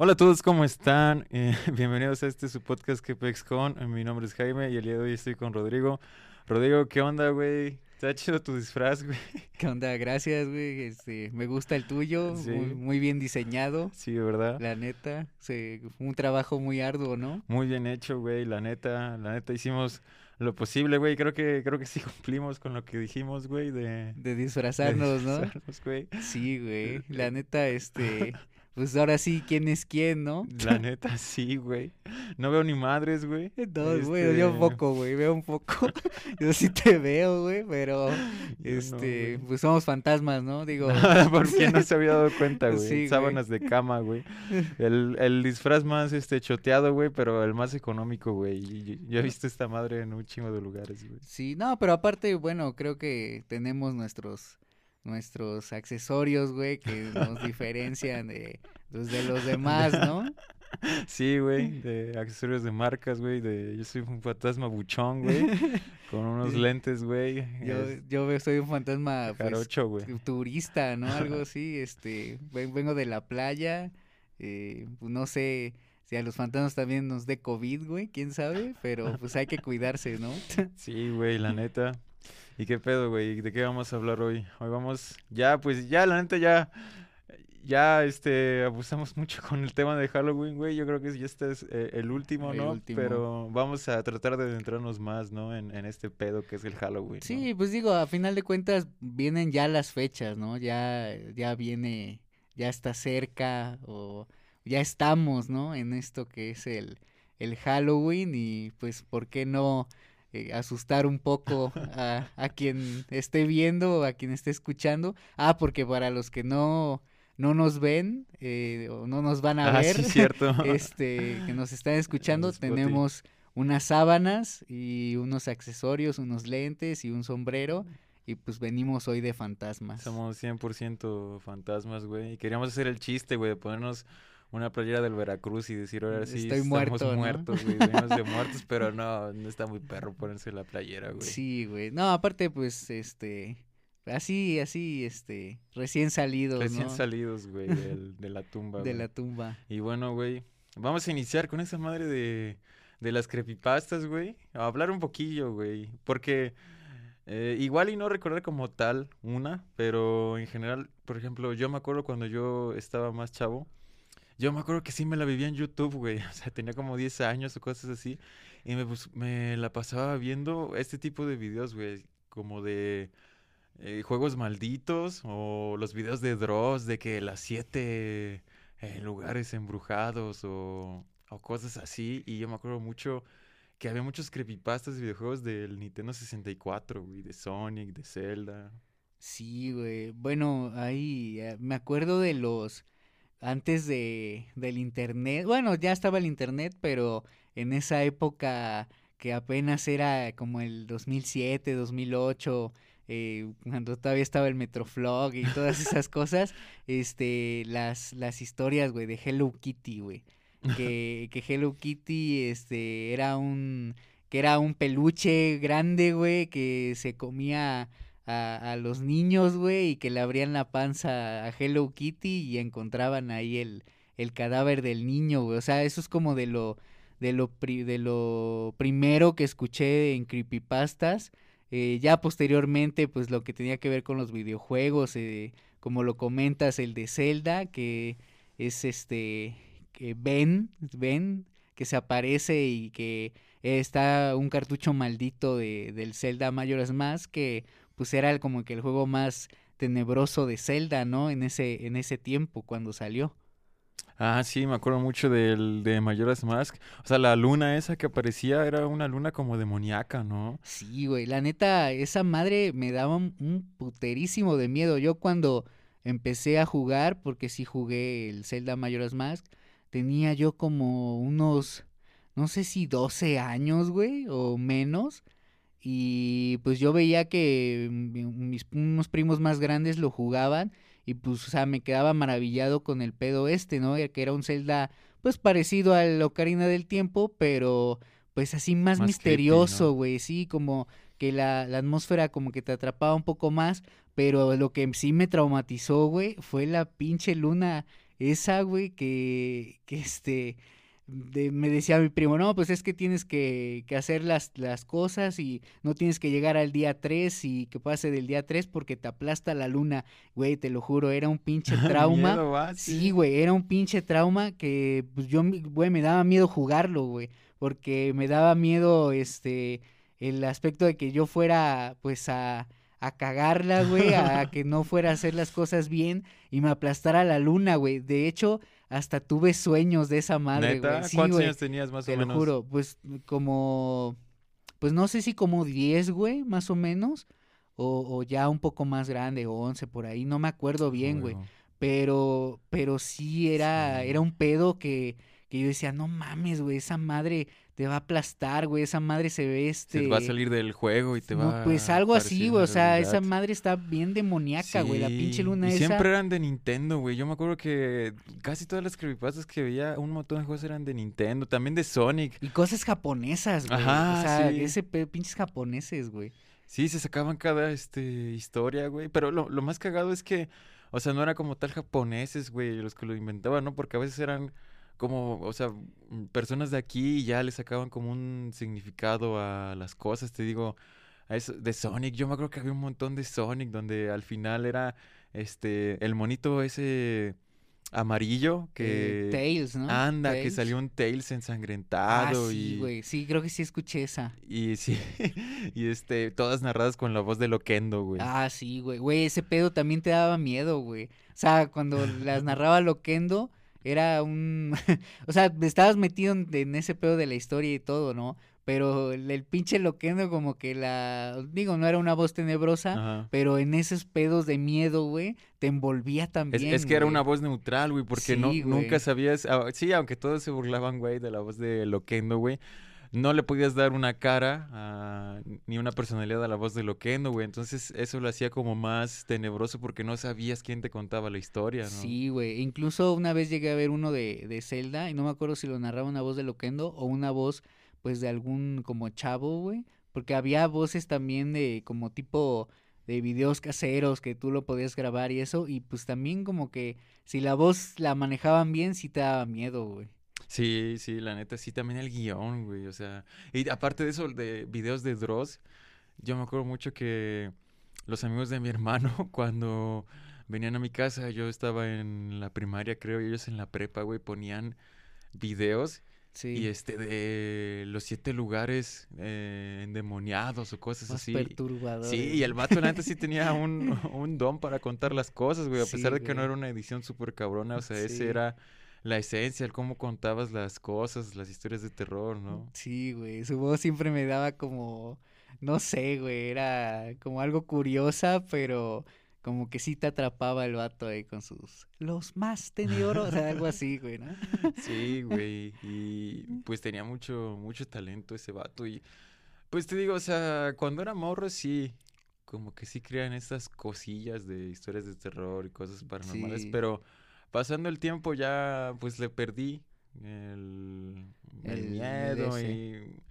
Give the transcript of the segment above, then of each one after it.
Hola a todos, ¿cómo están? Eh, bienvenidos a este su podcast que Con. Mi nombre es Jaime y el día de hoy estoy con Rodrigo. Rodrigo, ¿qué onda, güey? Está chido tu disfraz, güey. ¿Qué onda? Gracias, güey. Este, me gusta el tuyo, muy, bien diseñado. Sí, ¿verdad? La neta, un trabajo muy arduo, ¿no? Muy bien hecho, güey. La neta, la neta hicimos lo posible, güey. Creo que creo que sí cumplimos con lo que dijimos, güey, de de disfrazarnos, de disfrazarnos güey. Sí, güey. La neta este pues ahora sí, ¿quién es quién, no? La neta, sí, güey. No veo ni madres, güey. No, güey, yo un poco, güey, veo un poco. yo sí te veo, güey, pero, este, pues somos fantasmas, ¿no? Digo. Porque no se había dado cuenta, güey. Sí, Sábanas de cama, güey. El, el disfraz más, este, choteado, güey, pero el más económico, güey. Yo he visto esta madre en un chingo de lugares, güey. Sí, no, pero aparte, bueno, creo que tenemos nuestros nuestros accesorios, güey, que nos diferencian de, pues, de los demás, ¿no? Sí, güey, de accesorios de marcas, güey, de yo soy un fantasma buchón, güey, con unos lentes, güey. Yo, yo soy un fantasma pues, turista, ¿no? Algo así, este, vengo de la playa, eh, pues, no sé si a los fantasmas también nos dé COVID, güey, quién sabe, pero pues hay que cuidarse, ¿no? Sí, güey, la neta. ¿Y qué pedo, güey? ¿De qué vamos a hablar hoy? Hoy vamos, ya, pues ya, la neta, ya, ya, este, abusamos mucho con el tema de Halloween, güey. Yo creo que ya este es eh, el último, ¿no? Pero vamos a tratar de adentrarnos más, ¿no? En, en este pedo que es el Halloween. Sí, pues digo, a final de cuentas vienen ya las fechas, ¿no? Ya, ya viene, ya está cerca o ya estamos, ¿no? En esto que es el, el Halloween y pues, ¿por qué no? Eh, asustar un poco a, a, quien esté viendo o a quien esté escuchando. Ah, porque para los que no, no nos ven eh, o no nos van a ah, ver, cierto. este, que nos están escuchando, tenemos unas sábanas y unos accesorios, unos lentes y un sombrero. Y pues venimos hoy de fantasmas. Somos 100% fantasmas, güey. Y queríamos hacer el chiste, güey, de ponernos una playera del Veracruz y decir, ahora sí, Estoy estamos muerto, muertos, güey, venimos de muertos, pero no, no está muy perro ponerse la playera, güey. Sí, güey. No, aparte, pues, este, así, así, este, recién salidos, Recién salidos, güey, de la tumba, De la tumba. Y bueno, güey, vamos a iniciar con esa madre de, de las creepypastas, güey, a hablar un poquillo, güey, porque... Eh, igual y no recordar como tal una, pero en general, por ejemplo, yo me acuerdo cuando yo estaba más chavo, yo me acuerdo que sí me la vivía en YouTube, güey. O sea, tenía como 10 años o cosas así. Y me, me la pasaba viendo este tipo de videos, güey. Como de eh, juegos malditos o los videos de Dross de que las siete eh, lugares embrujados o, o cosas así. Y yo me acuerdo mucho que había muchos creepypastas de videojuegos del Nintendo 64, güey. De Sonic, de Zelda. Sí, güey. Bueno, ahí eh, me acuerdo de los antes de, del internet. Bueno, ya estaba el internet, pero en esa época que apenas era como el 2007, 2008, eh, cuando todavía estaba el Metroflog y todas esas cosas, este, las, las historias, güey, de Hello Kitty, güey. Que, que Hello Kitty, este, era un, que era un peluche grande, güey, que se comía a, los niños, güey, y que le abrían la panza a Hello Kitty y encontraban ahí el, el cadáver del niño, güey. O sea, eso es como de lo, de lo, de lo primero que escuché en Creepypastas. Eh, ya posteriormente, pues lo que tenía que ver con los videojuegos, eh, como lo comentas, el de Zelda, que es este, que Ben, Ben, que se aparece y que está un cartucho maldito de, del Zelda Majora's Mask que pues era como que el juego más tenebroso de Zelda, ¿no? En ese, en ese tiempo, cuando salió. Ah, sí, me acuerdo mucho del de Majora's Mask. O sea, la luna esa que aparecía era una luna como demoníaca, ¿no? Sí, güey. La neta, esa madre me daba un puterísimo de miedo. Yo cuando empecé a jugar, porque sí jugué el Zelda Majora's Mask, tenía yo como unos, no sé si 12 años, güey, o menos. Y pues yo veía que mis unos primos más grandes lo jugaban y pues, o sea, me quedaba maravillado con el pedo este, ¿no? Que era un Zelda, pues parecido al Ocarina del Tiempo, pero pues así más, misterioso, güey, sí, como que la, la, atmósfera como que te atrapaba un poco más, pero lo que sí me traumatizó, güey, fue la pinche luna esa, güey, que, que este, me decía mi primo, no, pues es que tienes que, que, hacer las, las cosas y no tienes que llegar al día 3 y que pase del día 3 porque te aplasta la luna, güey, te lo juro, era un pinche trauma. sí, güey, era un pinche trauma que pues yo, güey, me daba miedo jugarlo, güey, porque me daba miedo, este, el aspecto de que yo fuera, pues, a a cagarla, güey, a que no fuera a hacer las cosas bien y me aplastara la luna, güey. De hecho, hasta tuve sueños de esa madre, güey. ¿Cuántos años tenías más o menos? Te lo juro, pues como, pues no sé si como 10, güey, más o menos, o, o, ya un poco más grande, o 11 por ahí, no me acuerdo bien, güey. Pero, pero sí era, era un pedo que, que yo decía, no mames, güey, esa madre te va a aplastar, güey, esa madre se ve este... Se va a salir del juego y te va Pues algo así, güey, o sea, esa madre está bien demoníaca, güey, la pinche luna y esa... siempre eran de Nintendo, güey, yo me acuerdo que casi todas las creepypastas que veía, un montón de juegos eran de Nintendo, también de Sonic. Y cosas japonesas, güey, Ajá, o sea, ese pinches japoneses, güey. Sí, se sacaban cada, este, historia, güey, pero lo, lo más cagado es que, o sea, no era como tal japoneses, güey, los que lo inventaban, ¿no? Porque a veces eran como, o sea, mm, personas de aquí ya le sacaban como un significado a las cosas, te digo, a eso, de Sonic, yo me acuerdo que había un montón de Sonic donde al final era, este, el monito ese amarillo Eh, que... Tails, ¿no? Anda, que salió un Tails Ah, ensangrentado sí, y... güey, sí, creo que sí escuché esa. Y sí, y este, todas narradas con la voz de Loquendo, güey. Ah, sí, güey. Güey, ese pedo también te daba miedo, güey. O sea, cuando las narraba Loquendo, era un... o sea, estabas metido en, ese pedo de la historia y todo, ¿no? Pero el, el pinche Loquendo como que la... Digo, no era una voz tenebrosa, Ajá. pero en esos pedos de miedo, güey, te envolvía Es, también, es que era una voz neutral, güey, porque no, güey. nunca sabías, ah, sí, aunque todos se burlaban, güey, de la voz de Loquendo, güey, no le podías dar una cara ni una personalidad a la voz de Loquendo, güey, entonces eso lo hacía como más tenebroso porque no sabías quién te contaba la historia, ¿no? Sí, güey. Incluso una vez llegué a ver uno de, de Zelda y no me acuerdo si lo narraba una voz de Loquendo o una voz, pues, de algún como chavo, güey. Porque había voces también de como tipo de videos caseros que tú lo podías grabar y eso. Y pues también como que si la voz la manejaban bien, sí te daba miedo, güey. Sí, sí, la neta, sí, también el guion, güey, o sea, y aparte de eso, de videos de Dross, yo me acuerdo mucho que los amigos de mi hermano, cuando venían a mi casa, yo estaba en la primaria, creo, y ellos en la prepa, güey, ponían videos Sí. y este de los siete lugares eh, endemoniados o cosas Más así. perturbadores. Sí, y el vato, neta, sí tenía un, un don para contar las cosas, güey, a Sí, pesar de que no era una edición súper cabrona, o sea, Sí. ese era la esencia, el cómo contabas las cosas, las historias de terror, ¿no? Sí, güey, su voz siempre me daba como, no sé, güey, era como algo curiosa, pero como que sí te atrapaba el vato ahí con sus, los más tenebrosos, o sea, algo así, güey, ¿no? Sí, güey, y pues tenía mucho, mucho talento ese vato y pues te digo, o sea, cuando era morro sí, como que sí crean estas cosillas de historias de terror y cosas paranormales, Sí. pero pasando el tiempo ya pues le perdí el, el El miedo ese. y,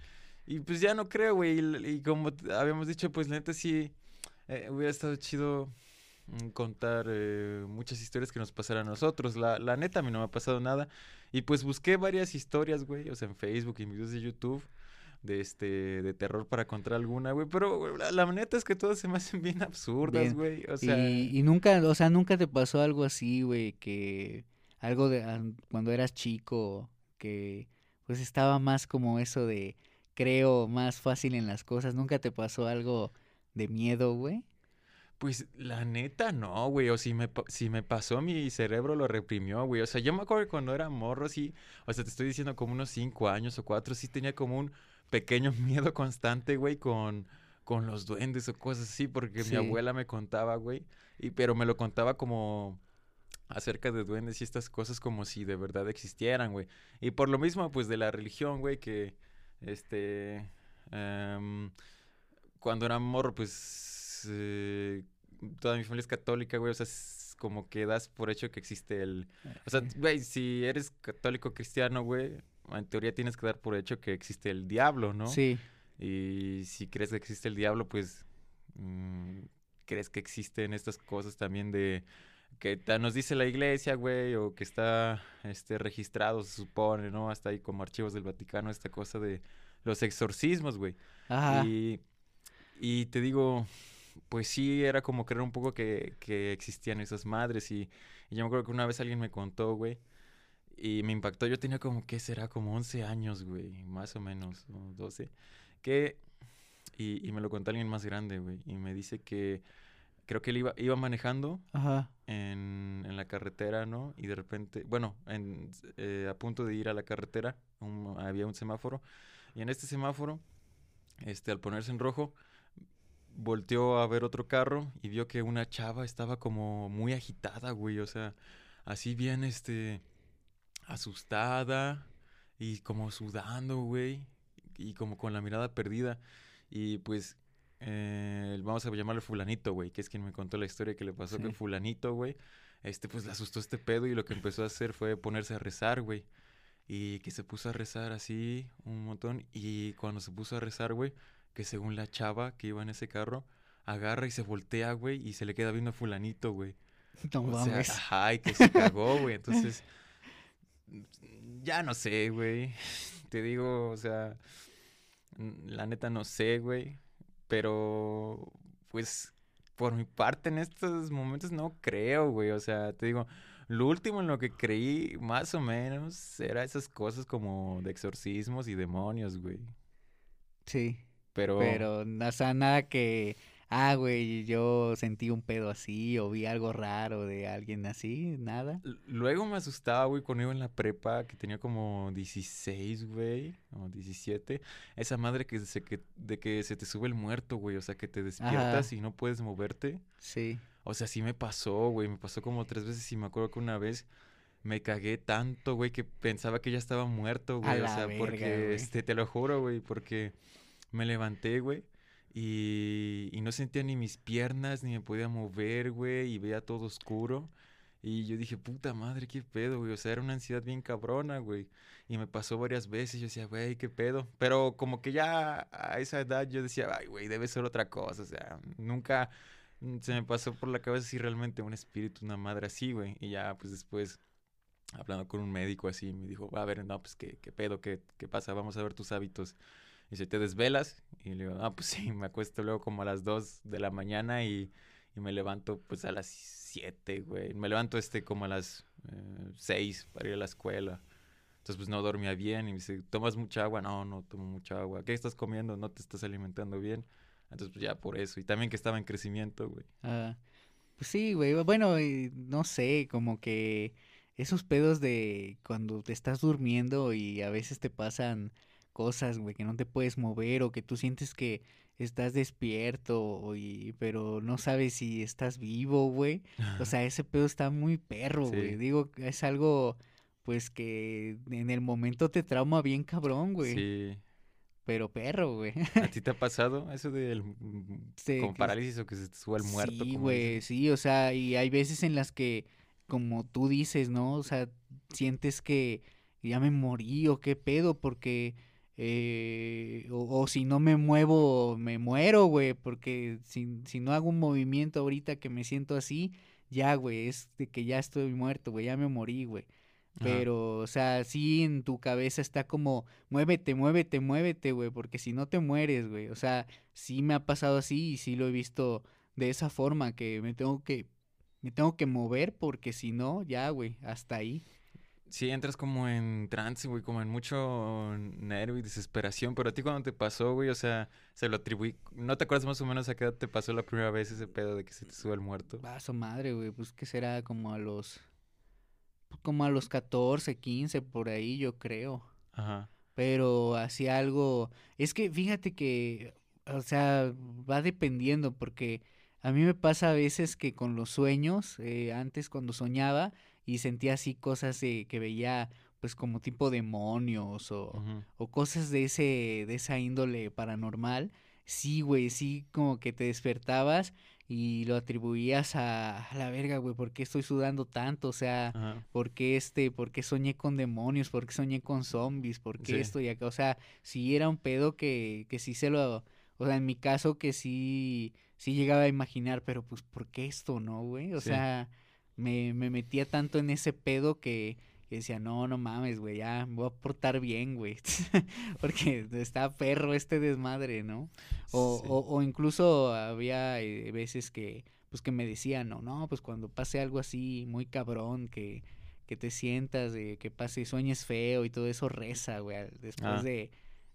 y pues ya no creo, güey, y, y como habíamos dicho, pues la neta sí eh, hubiera estado chido mm, contar eh, muchas historias que nos pasaran a nosotros. La, la neta, a mí no me ha pasado nada. Y pues busqué varias historias, güey, o sea, en Facebook y en videos de YouTube de este de terror para contar alguna, güey, pero la, la neta es que todas se me hacen bien absurdas, güey. O sea, Y, y nunca, o sea, nunca te pasó algo así, güey, que algo de an- cuando eras chico, que pues estaba más como eso de creo más fácil en las cosas, nunca te pasó algo de miedo, güey. Pues la neta no, güey. O si me, si me pasó, mi cerebro lo reprimió, güey. O sea, yo me acuerdo que cuando era morro, sí. O sea, te estoy diciendo como unos cinco años o cuatro, sí tenía como un pequeño miedo constante, güey, con, con los duendes o cosas así, porque Sí. mi abuela me contaba, güey. Y, pero me lo contaba como acerca de duendes y estas cosas como si de verdad existieran, güey. Y por lo mismo, pues, de la religión, güey, que, este, em, cuando era morro, pues, eh, toda mi familia es católica, güey, o sea, es como que das por hecho que existe el... O sea, güey, si eres católico cristiano, güey, en teoría tienes que dar por hecho que existe el diablo, ¿no? Sí, Y si crees que existe el diablo, pues mm, crees que existen estas cosas también de que nos dice la iglesia, güey, o que está este, registrado, se supone, ¿no? Hasta ahí como archivos del Vaticano, esta cosa de los exorcismos, güey. Ajá. Y, y te digo, pues sí, era como creer un poco que, que existían esas madres. Y, y yo me acuerdo que una vez alguien me contó, güey, y me impactó. Yo tenía como, ¿qué será? Como 11 años, güey, más o menos, o 12. Que, y, y me lo contó alguien más grande, güey, y me dice que creo que él iba, iba manejando Ajá. en, en la carretera, ¿no? Y de repente, bueno, en, eh, a punto de ir a la carretera, un- había un semáforo, y en este semáforo, este, al ponerse en rojo, volteó a ver otro carro y vio que una chava estaba como muy agitada, güey, o sea, así bien, este, asustada y como sudando, güey, y como con la mirada perdida, y pues... eh, vamos a llamarle fulanito, güey, que es quien me contó la historia que le pasó que Sí. fulanito, güey, este pues le asustó este pedo y lo que empezó a hacer fue ponerse a rezar, güey. Y que se puso a rezar así un montón. Y cuando se puso a rezar, güey, que según la chava que iba en ese carro, agarra y se voltea, güey, y se le queda viendo a fulanito, güey. No O sea, mames. ajá, y que se cagó, güey. Entonces, ya no sé, güey. Te digo, o sea, la neta no sé, güey. Pero, pues, por mi parte en estos momentos no creo, güey. O sea, te digo, lo último en lo que creí, más o menos, era esas cosas como de exorcismos y demonios, güey. Sí. Pero, Pero, o sea, nada que, ah, güey, yo sentí un pedo así o vi algo raro de alguien así, nada. Luego me asustaba, güey, cuando iba en la prepa, que tenía como 16, güey, o 17. Esa madre que se, que, de que se te sube el muerto, güey, o sea, que te despiertas Ajá. y no puedes moverte. Sí. O sea, sí me pasó, güey, me pasó como tres veces y me acuerdo que una vez me cagué tanto, güey, que pensaba que ya estaba muerto, güey. O sea, verga, porque, este, te lo juro, güey, porque me levanté, güey. Y, y no sentía ni mis piernas, ni me podía mover, güey, y veía todo oscuro. Y yo dije, puta madre, qué pedo, güey. O sea, era una ansiedad bien cabrona, güey. Y me pasó varias veces. Yo decía, güey, qué pedo. Pero como que ya a esa edad yo decía, ay, güey, debe ser otra cosa. O sea, nunca mm, se me pasó por la cabeza si realmente un espíritu, una madre así, güey. Y ya, pues después, hablando con un médico así, me dijo, a ver, no, pues, ¿qué, qué pedo? ¿Qué, qué pasa? Vamos a ver tus hábitos. Y dice, ¿te desvelas? Y le digo, ah, pues sí, me acuesto luego como a las 2 de la mañana y, y me levanto pues a las 7, güey. Me levanto este como a las eh, 6 para ir a la escuela. Entonces pues no dormía bien y me dice, ¿tomas mucha agua? No, no tomo mucha agua. ¿Qué estás comiendo? No te estás alimentando bien. Entonces pues ya por eso. Y también que estaba en crecimiento, güey. Ah, pues sí, güey. Bueno, no sé, como que esos pedos de cuando te estás durmiendo y a veces te pasan cosas, güey, que no te puedes mover o que tú sientes que estás despierto, y, pero no sabes si estás vivo, güey. O sea, ese pedo está muy perro, güey. Sí. Digo, es algo, pues, que en el momento te trauma bien cabrón, güey. Sí. Pero perro, güey. ¿A ti te ha pasado eso del mm, Sí, con que- parálisis o que se te suba el muerto? Sí, güey, sí, o sea, y hay veces en las que, como tú dices, ¿no? O sea, sientes que ya me morí o qué pedo, porque, eh, o, o si no me muevo, me muero, güey, porque si, si no hago un movimiento ahorita que me siento así, ya, güey, es de que ya estoy muerto, güey, ya me morí, güey. Ajá. Pero, o sea, sí en tu cabeza está como, muévete, muévete, muévete, güey, porque si no te mueres, güey. O sea, sí me ha pasado así y sí lo he visto de esa forma, que me tengo que, me tengo que mover porque si no, ya, güey, hasta ahí. Sí, entras como en trance, güey, como en mucho nervio y desesperación, pero a ti cuando te pasó, güey, o sea, se lo atribuí, ¿no te acuerdas más o menos a qué edad te pasó la primera vez ese pedo de que se te sube el muerto? Vaso madre, güey, pues que será como a los, como a los 14, 15, por ahí, yo creo. Ajá, pero así algo, es que fíjate que, o sea, va dependiendo porque a mí me pasa a veces que con los sueños, eh, antes cuando soñaba y sentía así cosas de, que veía pues como tipo demonios o, o cosas de ese, de esa índole paranormal, sí, güey, sí como que te despertabas y lo atribuías a, a la verga, güey, ¿por qué estoy sudando tanto? O sea, ajá, ¿por qué este, por qué soñé con demonios? ¿Por qué soñé con zombies? ¿Por qué Sí. esto y acá? O sea, sí era un pedo que, que sí se lo, o sea, en mi caso que sí, sí llegaba a imaginar, pero pues, ¿por qué esto, no, güey? O Sí. sea, me, me metía tanto en ese pedo que, decía, no, no mames, güey, ya me voy a portar bien, güey. Porque está perro este desmadre, ¿no? O, o, o, incluso había eh, veces que, pues que me decían, no, no, pues cuando pase algo así muy cabrón, que, que te sientas, de que pase, sueñes feo y todo eso, reza, güey. Después ah. de,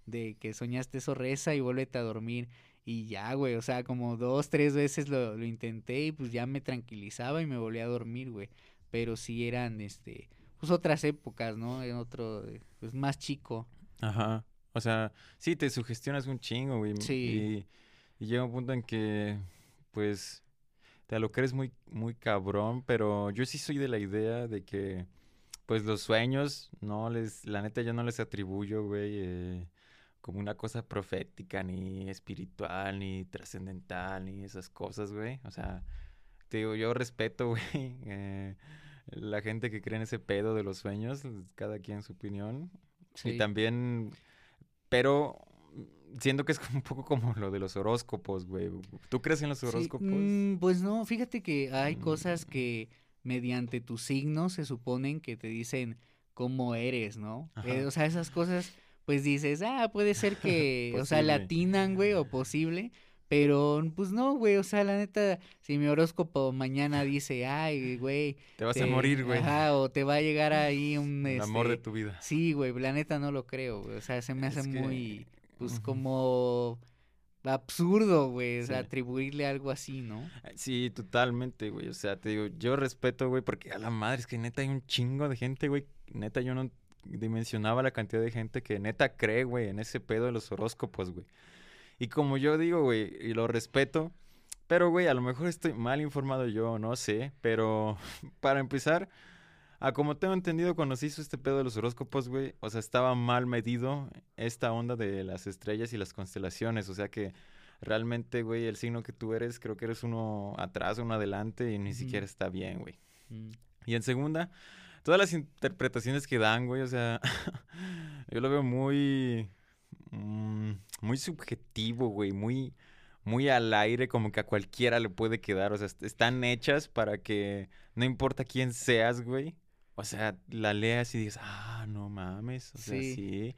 de que soñaste eso, reza y vuélvete a dormir. Y ya, güey, o sea, como dos, tres veces lo, lo intenté y pues ya me tranquilizaba y me volví a dormir, güey. Pero sí eran, este, pues otras épocas, ¿no? En otro, pues más chico. Ajá. O sea, sí, te sugestionas un chingo, güey. Sí. Y, y llega un punto en que, pues, te lo crees muy, muy cabrón, pero yo sí soy de la idea de que, pues, los sueños, no les, la neta yo no les atribuyo, güey, eh, como una cosa profética, ni espiritual, ni trascendental, ni esas cosas, güey. O sea, te digo, yo respeto, güey, eh, la gente que cree en ese pedo de los sueños, cada quien su opinión. Y también, pero siento que es un poco como lo de los horóscopos, güey. ¿Tú crees en los horóscopos? Mm, pues no, fíjate que hay cosas mm. que mediante tus signos se suponen que te dicen cómo eres, ¿no? Eh, o sea, esas cosas pues dices, ah, puede ser que, o sea, latinan, güey, o posible. Pero, pues no, güey, o sea, la neta, si mi horóscopo mañana dice, ay, güey. Te vas a morir, güey. Ajá, o te va a llegar ahí un... El amor de este, tu vida. Sí, güey, la neta no lo creo, güey. O sea, se me hace muy, pues como absurdo, güey, o sea, atribuirle algo así, ¿no? Sí, totalmente, güey. O sea, te digo, yo respeto, güey, porque a la madre es que neta hay un chingo de gente, güey. Neta, yo no dimensionaba la cantidad de gente que neta cree, güey, en ese pedo de los horóscopos, güey. Y como yo digo, güey, y lo respeto, pero, güey, a lo mejor estoy mal informado yo, no sé, pero para empezar, a como tengo entendido cuando se hizo este pedo de los horóscopos, güey, o sea, estaba mal medido esta onda de las estrellas y las constelaciones, o sea que realmente, güey, el signo que tú eres, creo que eres uno atrás, uno adelante y ni siquiera está bien, güey. Mm. Y en segunda, todas las interpretaciones que dan, güey, o sea, yo lo veo muy, mm, muy subjetivo, güey, muy, muy al aire, como que a cualquiera le puede quedar, o sea, están hechas para que no importa quién seas, güey, o sea, la leas y dices, ah, no mames, o sea, sí.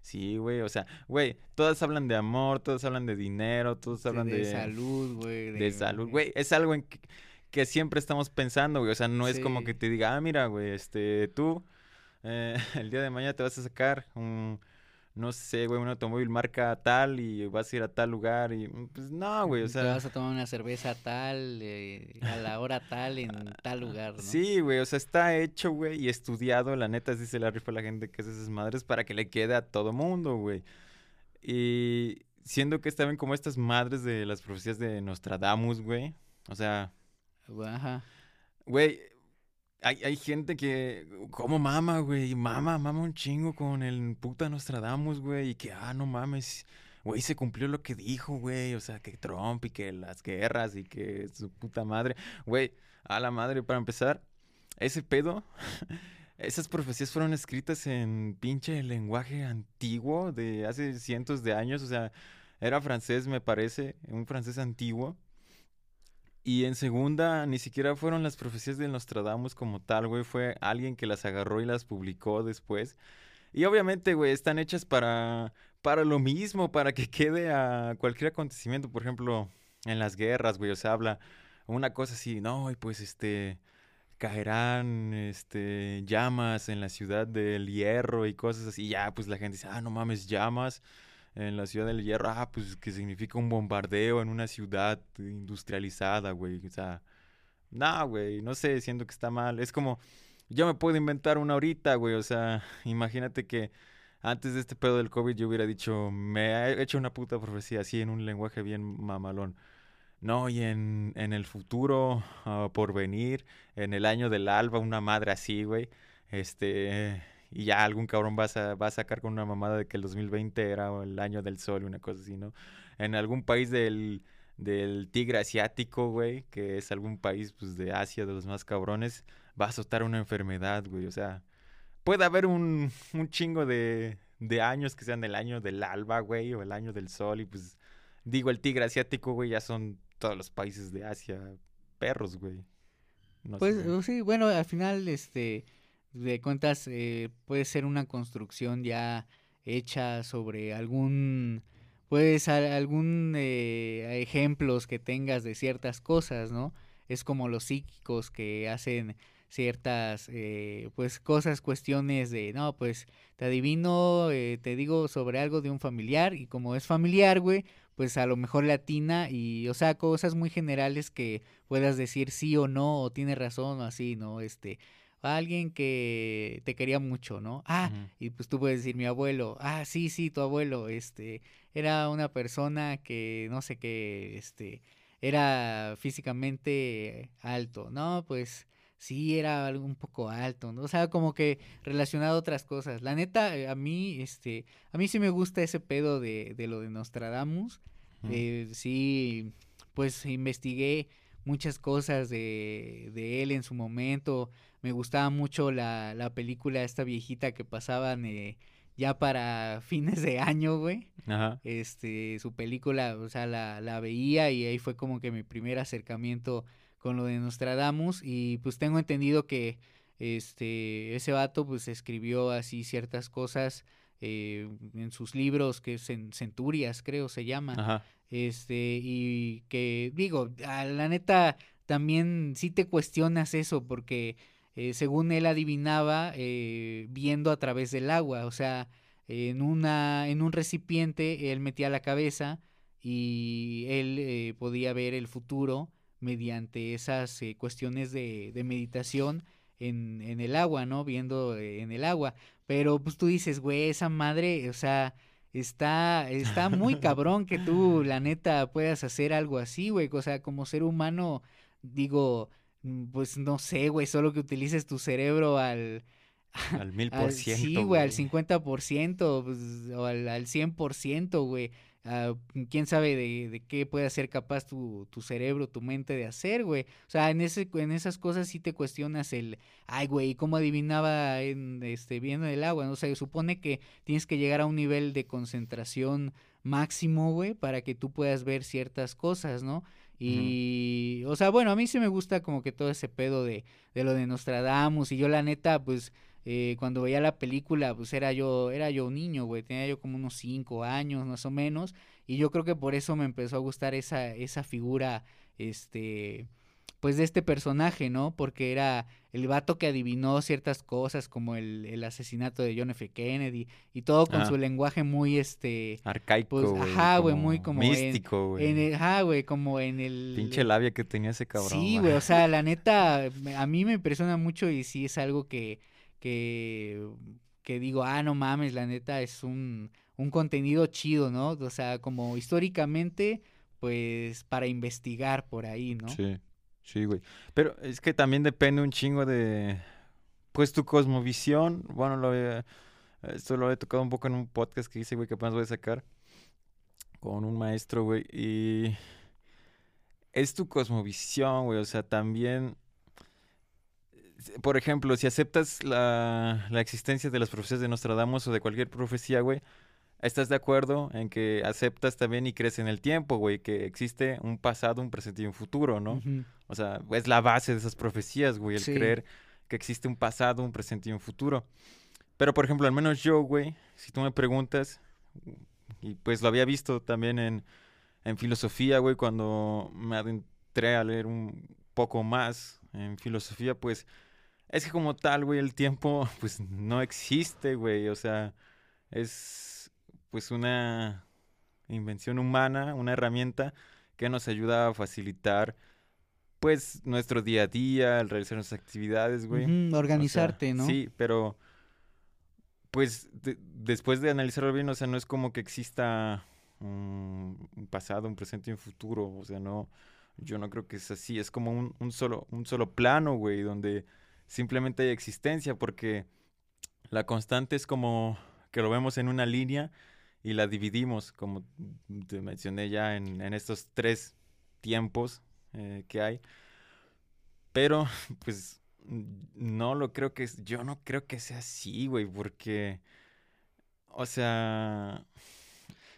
sí. güey, o sea, güey, todas hablan de amor, todas hablan de dinero, todas hablan de... De salud, güey. De, salud, güey. Es algo en que, que siempre estamos pensando, güey. O sea, no es como que te diga, ah, mira, güey, este, tú eh, el día de mañana te vas a sacar un, no sé, güey, un automóvil marca tal y vas a ir a tal lugar y mm, pues no, güey, o sea. Te vas a tomar una cerveza tal, eh, a la hora tal, en tal lugar, ¿no? Sí, güey, o sea, está hecho, güey, y estudiado, la neta, sí se la rifa a la gente que hace esas madres para que le quede a todo mundo, güey. Y siendo que estaban como estas madres de las profecías de Nostradamus, güey, o sea, Ajá. Güey, hay, hay gente que, ¿cómo mama, güey? Mama, mama un chingo con el puta Nostradamus, güey. Y que, ah, no mames, güey, se cumplió lo que dijo, güey. O sea, que Trump y que las guerras y que su puta madre. Güey, a la madre, para empezar, ese pedo, esas profecías fueron escritas en pinche lenguaje antiguo de hace cientos de años. O sea, era francés, me parece, un francés antiguo. Y en segunda, ni siquiera fueron las profecías de Nostradamus como tal, güey. Fue alguien que las agarró y las publicó después. Y obviamente, güey, están hechas para, para lo mismo, para que quede a cualquier acontecimiento. Por ejemplo, en las guerras, güey, o sea, habla una cosa así, no, y pues este caerán este llamas en la ciudad del hierro y cosas así. Y ya, pues la gente dice, ah, no mames, llamas en la ciudad del hierro, ah, pues que significa un bombardeo en una ciudad industrializada, güey. O sea, no, güey, no sé, siento que está mal. Es como, yo me puedo inventar una ahorita, güey. O sea, imagínate que antes de este pedo del COVID yo hubiera dicho, me he hecho una puta profecía así en un lenguaje bien mamalón. No, y en, en el futuro, ah, por venir, en el año del alba, una madre así, güey. Este, y ya algún cabrón va a, va a sacar con una mamada de que el 2020 era el año del sol y una cosa así, ¿no? En algún país del, del tigre asiático, güey, que es algún país pues de Asia, de los más cabrones, va a azotar una enfermedad, güey, o sea, puede haber un, un chingo de, de años que sean el año del alba, güey, o el año del sol, y pues digo, el tigre asiático, güey, ya son todos los países de Asia perros, güey. No Pues sé. sí, bueno, al final, este, de cuentas, eh, puede ser una construcción ya hecha sobre algún, pues, algún eh, ejemplos que tengas de ciertas cosas, ¿no? Es como los psíquicos que hacen ciertas, eh, pues, cosas, cuestiones de, no, pues, te adivino, eh, te digo sobre algo de un familiar y como es familiar, güey, pues a lo mejor le atina y, o sea, cosas muy generales que puedas decir sí o no, o tiene razón o así, ¿no? Este, alguien que te quería mucho, ¿no? Ah, y pues tú puedes decir mi abuelo, ah, sí, sí, tu abuelo, este, era una persona que, no sé qué, este, era físicamente alto, ¿no? Pues sí, era algo un poco alto, ¿no? O sea, como que relacionado a otras cosas. La neta, eh, a mí, este, a mí sí me gusta ese pedo de, de lo de Nostradamus. Eh, sí, pues investigué muchas cosas de, de él en su momento. Me gustaba mucho la, la película esta viejita que pasaban eh, ya para fines de año, güey. Ajá. Este, su película, o sea, la, la veía y ahí fue como que mi primer acercamiento con lo de Nostradamus y pues tengo entendido que este, ese vato pues escribió así ciertas cosas eh, en sus libros que es en Centurias, creo se llama. Ajá. Este, y que digo, a la neta también sí te cuestionas eso porque eh, según él adivinaba eh, viendo a través del agua, o sea, en una en un recipiente él metía la cabeza y él eh, podía ver el futuro mediante esas eh, cuestiones de, de meditación en, en el agua, ¿no? Viendo eh, en el agua. Pero pues tú dices, güey, esa madre, o sea, está, está muy cabrón que tú, la neta, puedas hacer algo así, güey. O sea, como ser humano, digo, mm, pues no sé, güey, solo que utilices tu cerebro al... Al mil por ciento. sí, güey, al 50%, pues, o al, al 100%, güey. Ah, quién sabe de, de qué puede ser capaz tu, tu cerebro, tu mente de hacer, güey. O sea, en ese, en esas cosas sí te cuestionas el, ay, güey, ¿cómo adivinaba en, este, viendo el agua? ¿no? O sea, supone que tienes que llegar a un nivel de concentración máximo, güey, para que tú puedas ver ciertas cosas, ¿no? Y, o sea, bueno, a mí sí me gusta como que todo ese pedo de, de lo de Nostradamus y yo la neta, pues, eh, cuando veía la película, pues era yo, era yo un niño, güey, tenía yo como unos cinco años más o menos, y yo creo que por eso me empezó a gustar esa, esa figura, este, pues de este personaje, ¿no? Porque era el vato que adivinó ciertas cosas como el, el asesinato de John F. Kennedy y todo con Ajá. su lenguaje muy, este, Arcaico, Pues, ajá, güey, muy como Místico, güey. en el, ajá, güey, como en el... Pinche labia que tenía ese cabrón. Sí, güey, o sea, la neta, a mí me impresiona mucho y sí es algo que, que, digo, ah, no mames, la neta es un, un contenido chido, ¿no? O sea, como históricamente, pues, para investigar por ahí, ¿no? Sí, sí, güey. Pero es que también depende un chingo de, pues, tu cosmovisión. Bueno, lo esto lo he tocado un poco en un podcast que hice, güey, que apenas voy a sacar con un maestro, güey. Y es tu cosmovisión, güey. O sea, también, por ejemplo, si aceptas la, la existencia de las profecías de Nostradamus o de cualquier profecía, güey, ¿estás de acuerdo en que aceptas también y crees en el tiempo, güey? Que existe un pasado, un presente y un futuro, ¿no? O sea, es la base de esas profecías, güey, el Sí. creer que existe un pasado, un presente y un futuro. Pero, por ejemplo, al menos yo, güey, si tú me preguntas, y pues lo había visto también en, en filosofía, güey, cuando me adentré a leer un poco más en filosofía, pues es que como tal, güey, el tiempo, pues no existe, güey, o sea, es pues una invención humana, una herramienta que nos ayuda a facilitar pues nuestro día a día, al realizar nuestras actividades, güey. Ujú, O sea, organizarte, ¿no? Sí, pero pues de- después de analizarlo bien, o sea, no es como que exista un, un pasado, un presente y un futuro, o sea, no, yo no creo que es así, es como un, un solo, un solo plano, güey, donde simplemente hay existencia, porque la constante es como que lo vemos en una línea y la dividimos, como te mencioné ya en, en estos tres tiempos eh, que hay. Pero, pues, no lo creo que, es- yo no creo que sea así, güey, porque, o sea,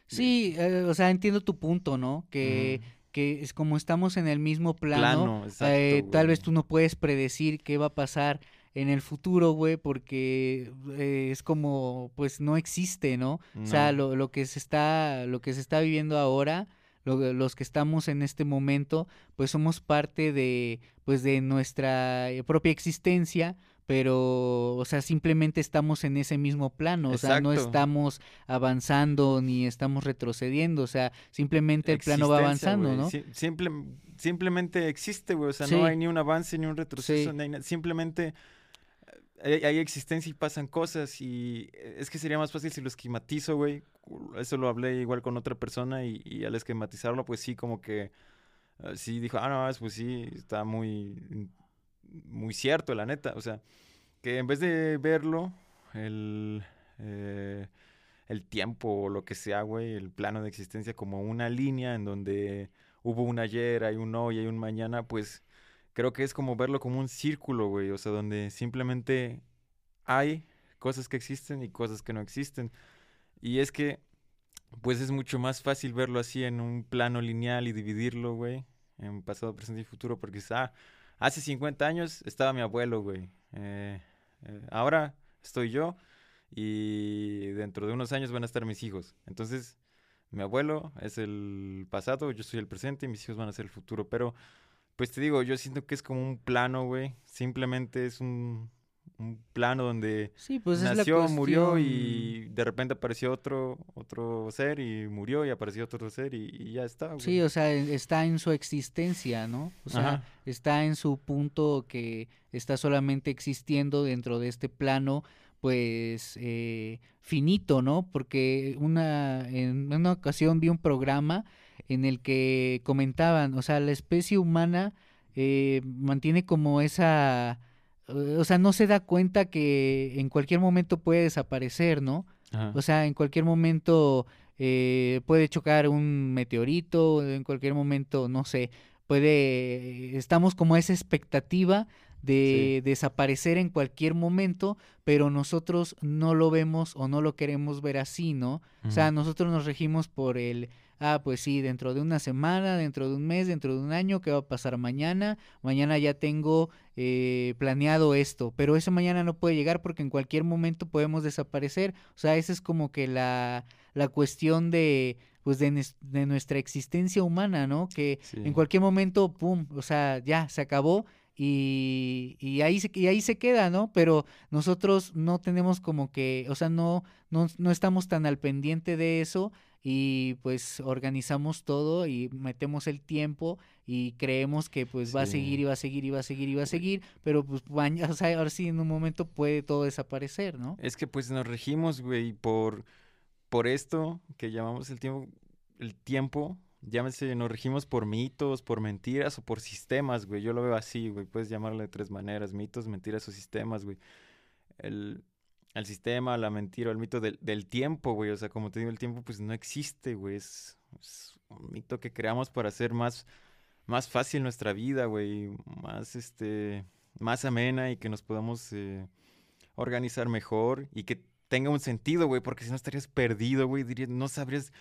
Sí, eh, o sea, entiendo tu punto, ¿no? Que, que es como estamos en el mismo plano, eh, tal vez tú no puedes predecir qué va a pasar en el futuro, güey, porque eh, es como, pues no existe, ¿no? O sea, lo, lo, que se está, lo que se está viviendo ahora, los que estamos en este momento, pues somos parte de, pues de nuestra eh, propia existencia, pero, o sea, simplemente estamos en ese mismo plano, o sea, no estamos avanzando ni estamos retrocediendo, o sea, simplemente el plano va avanzando, ¿no? simplemente existe, güey, o sea, no hay ni un avance ni un retroceso, simplemente hay, existencia y pasan cosas y eh, es que sería más fácil si lo esquematizo, güey. Eso lo hablé igual con otra persona y, al esquematizarlo, pues sí, como que ah, sí dijo, ah, no, pues sí, está muy, muy cierto, la neta. O sea, que en vez de verlo, el, eh, el tiempo o lo que sea, güey, el plano de existencia como una línea en donde hubo un ayer, hay un hoy, hay un mañana, pues creo que es como verlo como un círculo, güey, o sea, donde simplemente hay cosas que existen y cosas que no existen. Y es que, pues es mucho más fácil verlo así en un plano lineal y dividirlo, güey, en pasado, presente y futuro, porque ah, hace 50 años estaba mi abuelo, güey. Eh, eh, ahora estoy yo y dentro de unos años van a estar mis hijos. Entonces, mi abuelo es el pasado, yo soy el presente y mis hijos van a ser el futuro, pero pues te digo, yo siento que es como un plano, güey. Simplemente es un, plano donde sí, pues nació, murió y de repente apareció otro, otro ser y murió y apareció otro ser y, ya está. Güey. Sí, o sea, está en su existencia, ¿no? O sea, está en su punto que está solamente existiendo dentro de este plano pues eh, finito, ¿no? Porque una en una ocasión vi un programa en el que comentaban, o sea, la especie humana eh, mantiene como esa, o sea, no se da cuenta que en cualquier momento puede desaparecer, ¿no? O sea, en cualquier momento eh, puede chocar un meteorito, en cualquier momento, no sé, puede, estamos como esa expectativa de desaparecer en cualquier momento, pero nosotros no lo vemos o no lo queremos ver así, ¿no? O sea, nosotros nos regimos por el ah, pues sí, dentro de una semana, dentro de un mes, dentro de un año, ¿qué va a pasar mañana? Mañana ya tengo eh, planeado esto, pero ese mañana no puede llegar porque en cualquier momento podemos desaparecer. O sea, esa es como que la, la cuestión de pues de, de nuestra existencia humana, ¿no? Que en cualquier momento, pum, o sea, ya se acabó y, y, ahí se, y ahí se queda, ¿no? Pero nosotros no tenemos como que, o sea, no, no, no estamos tan al pendiente de eso y pues organizamos todo y metemos el tiempo y creemos que pues va a seguir y va a seguir y va a seguir y va a seguir, pero pues o sea, ahora sí en un momento puede todo desaparecer, ¿no? Es que pues nos regimos, güey, por, por esto que llamamos el tiempo, el tiempo, llámese, nos regimos por mitos, por mentiras o por sistemas, güey, yo lo veo así, güey, puedes llamarlo de tres maneras, mitos, mentiras o sistemas, güey. El, al sistema, la mentira, el mito del, tiempo, güey. O sea, como te digo, el tiempo pues no existe, güey. Es, un mito que creamos para hacer más, más fácil nuestra vida, güey. Más, este, más amena y que nos podamos eh, organizar mejor y que tenga un sentido, güey. Porque si no estarías perdido, güey. Dirías, no sabrías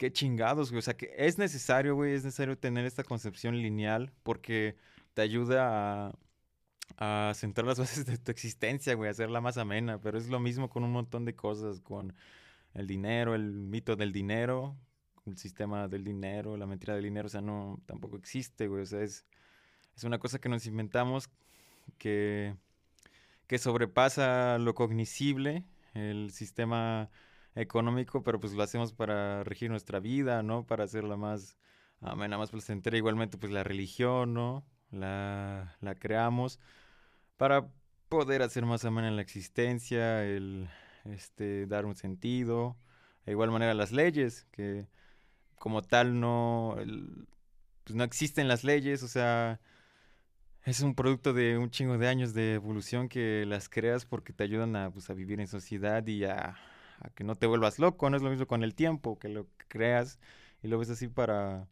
qué chingados, güey. O sea, que es necesario, güey. Es necesario tener esta concepción lineal porque te ayuda a a centrar las bases de tu existencia, güey, hacerla más amena, pero es lo mismo con un montón de cosas, con el dinero, el mito del dinero, el sistema del dinero, la mentira del dinero, o sea, no, tampoco existe, güey, o sea, es, es una cosa que nos inventamos que, que sobrepasa lo cognoscible, el sistema económico, pero pues lo hacemos para regir nuestra vida, ¿no? Para hacerla más amena, más placentera, igualmente pues la religión, ¿no? La, la creamos para poder hacer más amena la existencia, el este, dar un sentido. De igual manera las leyes, que como tal no, pues no existen las leyes, o sea, es un producto de un chingo de años de evolución que las creas porque te ayudan a, pues, a vivir en sociedad y a, a, que no te vuelvas loco, no es lo mismo con el tiempo, que lo creas y lo ves así para,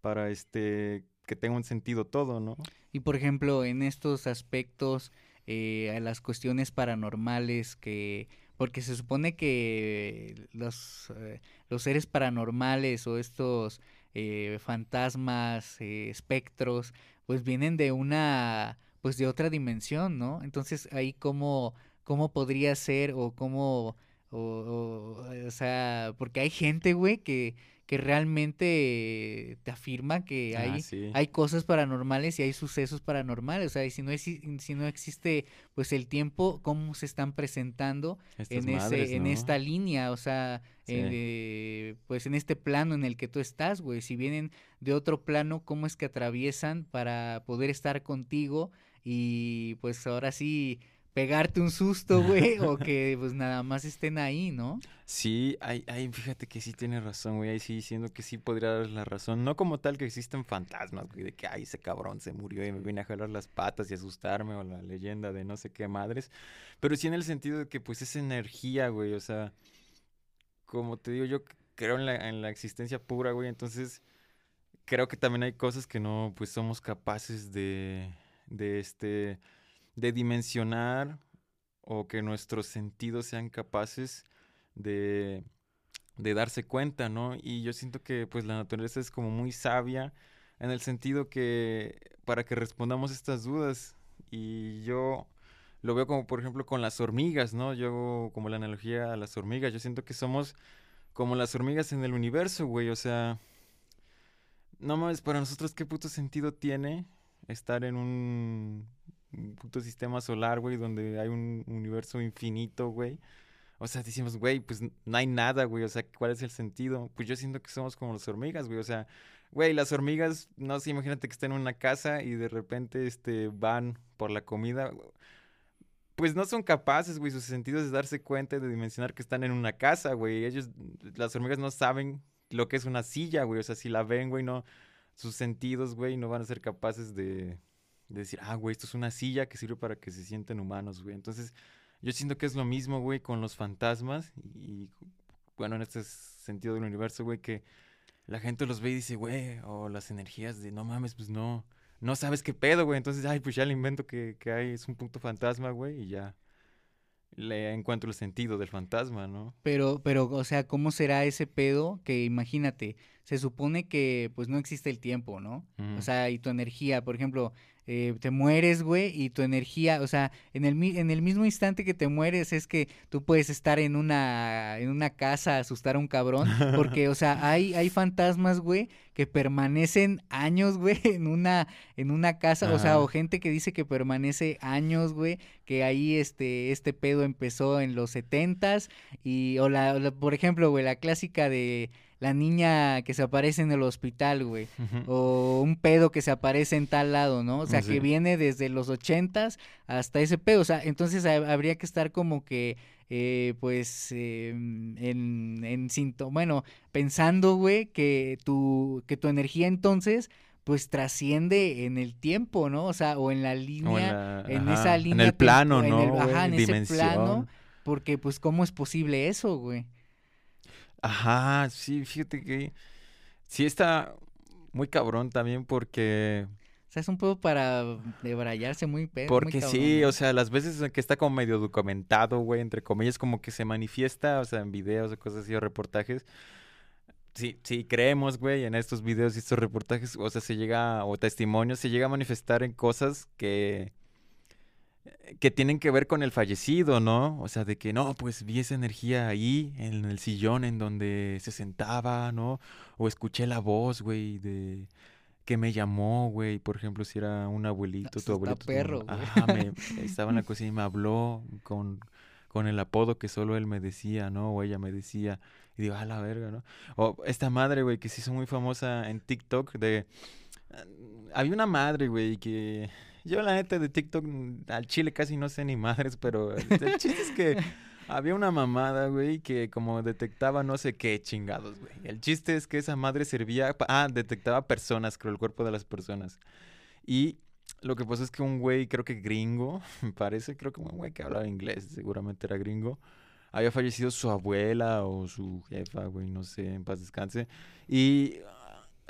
para este, que tenga un sentido todo, ¿no? Y por ejemplo, en estos aspectos, eh, las cuestiones paranormales que porque se supone que los, eh, los seres paranormales o estos eh, fantasmas, espectros, pues vienen de una, pues de otra dimensión, ¿no? Entonces ahí cómo, cómo podría ser o cómo, o, o sea, porque hay gente, güey, que que realmente te afirma que ah, hay, hay cosas paranormales y hay sucesos paranormales. O sea, y si no, es, si no existe pues el tiempo, ¿cómo se están presentando en, ese, en esta línea? O sea, eh, pues en este plano en el que tú estás, güey. Si vienen de otro plano, ¿cómo es que atraviesan para poder estar contigo? Y pues ahora sí pegarte un susto, güey, o que pues nada más estén ahí, ¿no? Sí, hay, fíjate que sí tiene razón, güey, ahí sí diciendo que sí podría dar la razón, no como tal que existen fantasmas, güey, de que, ay, ese cabrón se murió y me vine a jalar las patas y asustarme, o la leyenda de no sé qué madres, pero sí en el sentido de que pues es energía, güey, o sea, como te digo, yo creo en la, en la existencia pura, güey, entonces creo que también hay cosas que no, pues somos capaces de, de este de dimensionar o que nuestros sentidos sean capaces de, de darse cuenta, ¿no? Y yo siento que pues la naturaleza es como muy sabia en el sentido que para que respondamos estas dudas y yo lo veo como por ejemplo con las hormigas, ¿no? Yo como la analogía a las hormigas, yo siento que somos como las hormigas en el universo, güey, o sea, no mames, para nosotros qué puto sentido tiene estar en un un puto sistema solar, güey, donde hay un universo infinito, güey. O sea, decimos, güey, pues no hay nada, güey. O sea, ¿cuál es el sentido? Pues yo siento que somos como las hormigas, güey. O sea, güey, las hormigas, no sé, imagínate que están en una casa y de repente este, van por la comida. Pues no son capaces, güey, sus sentidos de darse cuenta de dimensionar que están en una casa, güey. Ellos, las hormigas no saben lo que es una silla, güey. O sea, si la ven, güey, no, sus sentidos, güey, no van a ser capaces de, de decir, ah, güey, esto es una silla que sirve para que se sienten humanos, güey. Entonces, yo siento que es lo mismo, güey, con los fantasmas y, bueno, en este sentido del universo, güey, que la gente los ve y dice, güey, o las energías de, no mames, pues no, no sabes qué pedo, güey. Entonces, ay, pues ya el invento que, que hay es un punto fantasma, güey, y ya le encuentro el sentido del fantasma, ¿no? Pero, pero, o sea, ¿cómo será ese pedo que imagínate, se supone que pues no existe el tiempo, ¿no? O sea, y tu energía, por ejemplo, eh, te mueres, güey, y tu energía, o sea, en el, en el mismo instante que te mueres es que tú puedes estar en una, en una casa, asustar a un cabrón, porque, o sea, hay, hay fantasmas, güey, que permanecen años, güey, en una, en una casa, o sea, o gente que dice que permanece años, güey, que ahí este, este pedo empezó en los setentas, y, o la por ejemplo, güey, la clásica de la niña que se aparece en el hospital, güey, o un pedo que se aparece en tal lado, ¿no? O sea, que viene desde los ochentas hasta ese pedo, o sea, entonces habría que estar como que, eh, pues, em, en, en bueno, pensando, güey, que tu, que tu energía entonces pues trasciende en el tiempo, ¿no? O sea, o en la línea, en, esa línea. En el plano, ¿no? ajá, en ese plano, porque pues, ¿cómo es posible eso, güey? Ajá, sí, fíjate que sí está muy cabrón también porque... O sea, es un poco para debrayarse muy pedo. Porque sí, o sea, las veces que está como medio documentado, güey, entre comillas, como que se manifiesta, o sea, en videos o cosas así o reportajes. Sí, sí, creemos, güey, en estos videos y estos reportajes, o sea, se llega, o testimonios, se llega a manifestar en cosas que que tienen que ver con el fallecido, ¿no? O sea, de que no, pues vi esa energía ahí, en el sillón en donde se sentaba, ¿no? O escuché la voz, güey, de que me llamó, güey, por ejemplo, si era un abuelito, tu abuelito. perro, Ajá, me, estaba en la cocina y me habló con, con el apodo que solo él me decía, ¿no? O ella me decía. Y digo, a la verga, ¿no? O esta madre, güey, que se hizo muy famosa en TikTok de... Había una madre, güey, que yo la neta de TikTok mm, al chile casi no sé ni madres, pero el chiste es que había una mamada, güey, que como detectaba no sé qué chingados, güey. El chiste es que esa madre servía, ah, detectaba personas, creo, el cuerpo de las personas. Y lo que pasó es que un güey, creo que gringo, me parece, creo que un güey que hablaba inglés, seguramente era gringo, había fallecido su abuela o su jefa, güey, no sé, en paz descanse. Y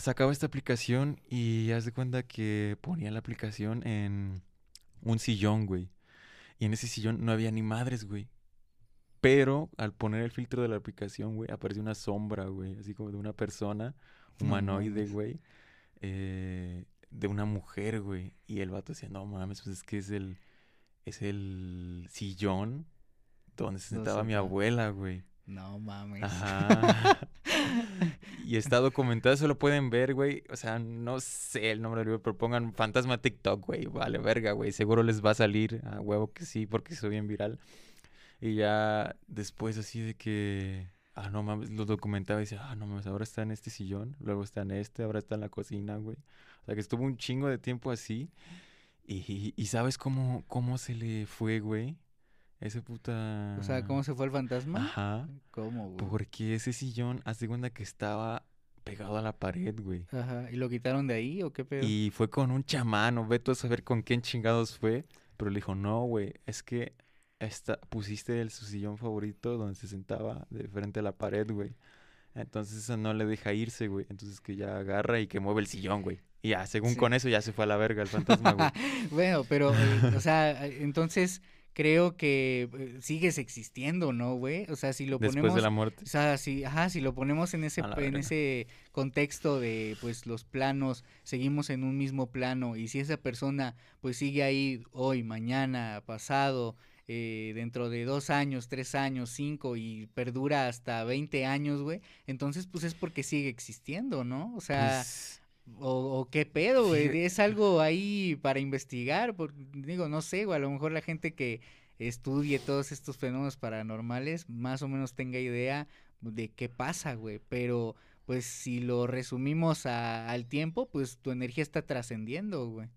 sacaba esta aplicación y haz de cuenta que ponía la aplicación en un sillón, güey. Y en ese sillón no había ni madres, güey. Pero al poner el filtro de la aplicación, güey, apareció una sombra, güey, así como de una persona humanoide, güey, eh, de una mujer, güey. Y el vato decía, no mames, pues es que es el, es el sillón donde se sentaba mi abuela, güey. No mames. Ajá. y está documentado, eso lo pueden ver, güey. O sea, no sé el nombre del video, pero pongan fantasma TikTok, güey. Vale, verga, güey. Seguro les va a salir a huevo que sí, porque soy bien viral. Y ya después así de que, ah, no mames, lo documentaba y decía, ah, no mames, ahora está en este sillón, luego está en este, ahora está en la cocina, güey. O sea, que estuvo un chingo de tiempo así. Y, y ¿sabes cómo, cómo se le fue, güey? Ese puta. O sea, ¿cómo se fue el fantasma? Ajá. ¿Cómo, güey? Porque ese sillón, de cuenta que estaba pegado a la pared, güey. Ajá. ¿Y lo quitaron de ahí o qué pedo? Y fue con un chamán, ve tú a saber con quién chingados fue. Pero le dijo, no, güey, es que esta, pusiste el, su sillón favorito donde se sentaba de frente a la pared, güey. Entonces eso no le deja irse, güey. Entonces que ya agarra y que mueve el sillón, güey. Y ya, según con eso ya se fue a la verga el fantasma, güey. bueno, pero, eh, o sea, eh, entonces creo que eh, sigues existiendo, ¿no, güey? O sea, si lo ponemos... Después de la muerte. O sea, si, ajá, si lo ponemos en ese, en ese contexto de, pues, los planos, seguimos en un mismo plano, y si esa persona, pues, sigue ahí hoy, mañana, pasado, eh, dentro de dos años, tres años, cinco, y perdura hasta 20 años, güey, entonces, pues, es porque sigue existiendo, ¿no? O sea... Pues o, qué pedo, güey. Es algo ahí para investigar. digo, no sé, güey. A lo mejor la gente que estudie todos estos fenómenos paranormales más o menos tenga idea de qué pasa, güey. Pero, pues, si lo resumimos al tiempo, pues tu energía está trascendiendo, güey.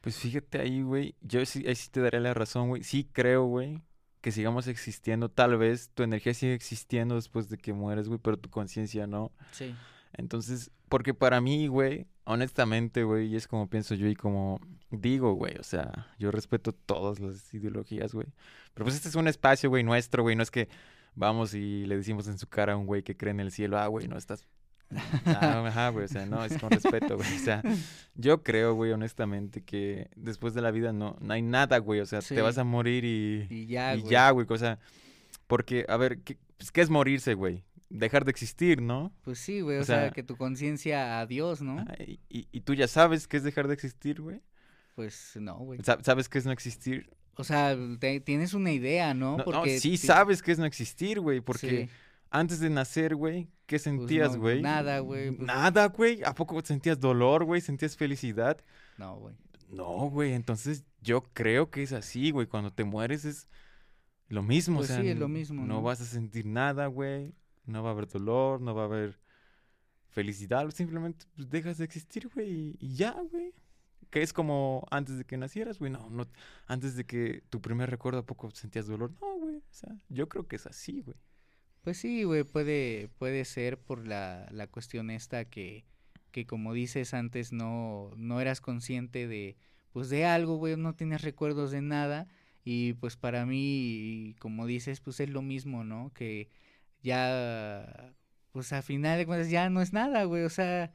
Pues fíjate ahí, güey. Yo sí, ahí sí te daré la razón, güey. Sí creo, güey, que sigamos existiendo. Tal vez tu energía sigue existiendo después de que mueres, güey, pero tu conciencia no. Sí. Entonces, porque para mí, güey, honestamente, güey, y es como pienso yo y como digo, güey, o sea, yo respeto todas las ideologías, güey. Pero pues este es un espacio, güey, nuestro, güey, no es que vamos y le decimos en su cara a un güey que cree en el cielo, ah, güey, no estás... Ah, ajá, güey, o sea, no, es con respeto, güey. O sea, yo creo, güey, honestamente, que después de la vida no, no hay nada, güey. O sea, te vas a morir y, y ya, y ya, güey. O sea, porque, a ver, ¿qué, pues, ¿qué es morirse, güey? Dejar de existir, ¿no? Pues sí, güey, o, sea, que tu conciencia a Dios, ¿no? Y, y, tú ya sabes qué es dejar de existir, güey. Pues no, güey. ¿Sabes qué es no existir? O sea, tienes una idea, ¿no? no porque sí sabes qué es no existir, güey, porque antes de nacer, güey, ¿qué pues sentías, güey? nada, güey. Pues nada, güey. ¿A poco sentías dolor, güey? ¿Sentías felicidad? No, güey. No, güey. Entonces yo creo que es así, güey. Cuando te mueres es lo mismo, pues o sea, sí, es lo mismo. No, no vas a sentir nada, güey no va a haber dolor, no va a haber felicidad, simplemente pues, dejas de existir, güey, y ya, güey. Que es como antes de que nacieras, güey, no, no, antes de que tu primer recuerdo a poco sentías dolor, no, güey, o sea, yo creo que es así, güey. Pues sí, güey, puede, puede ser por la, la cuestión esta que, que como dices antes no, no eras consciente de, pues de algo, güey, no tienes recuerdos de nada y pues para mí, como dices, pues es lo mismo, ¿no? Que ya, pues a final de cuentas ya no es nada, güey, o sea,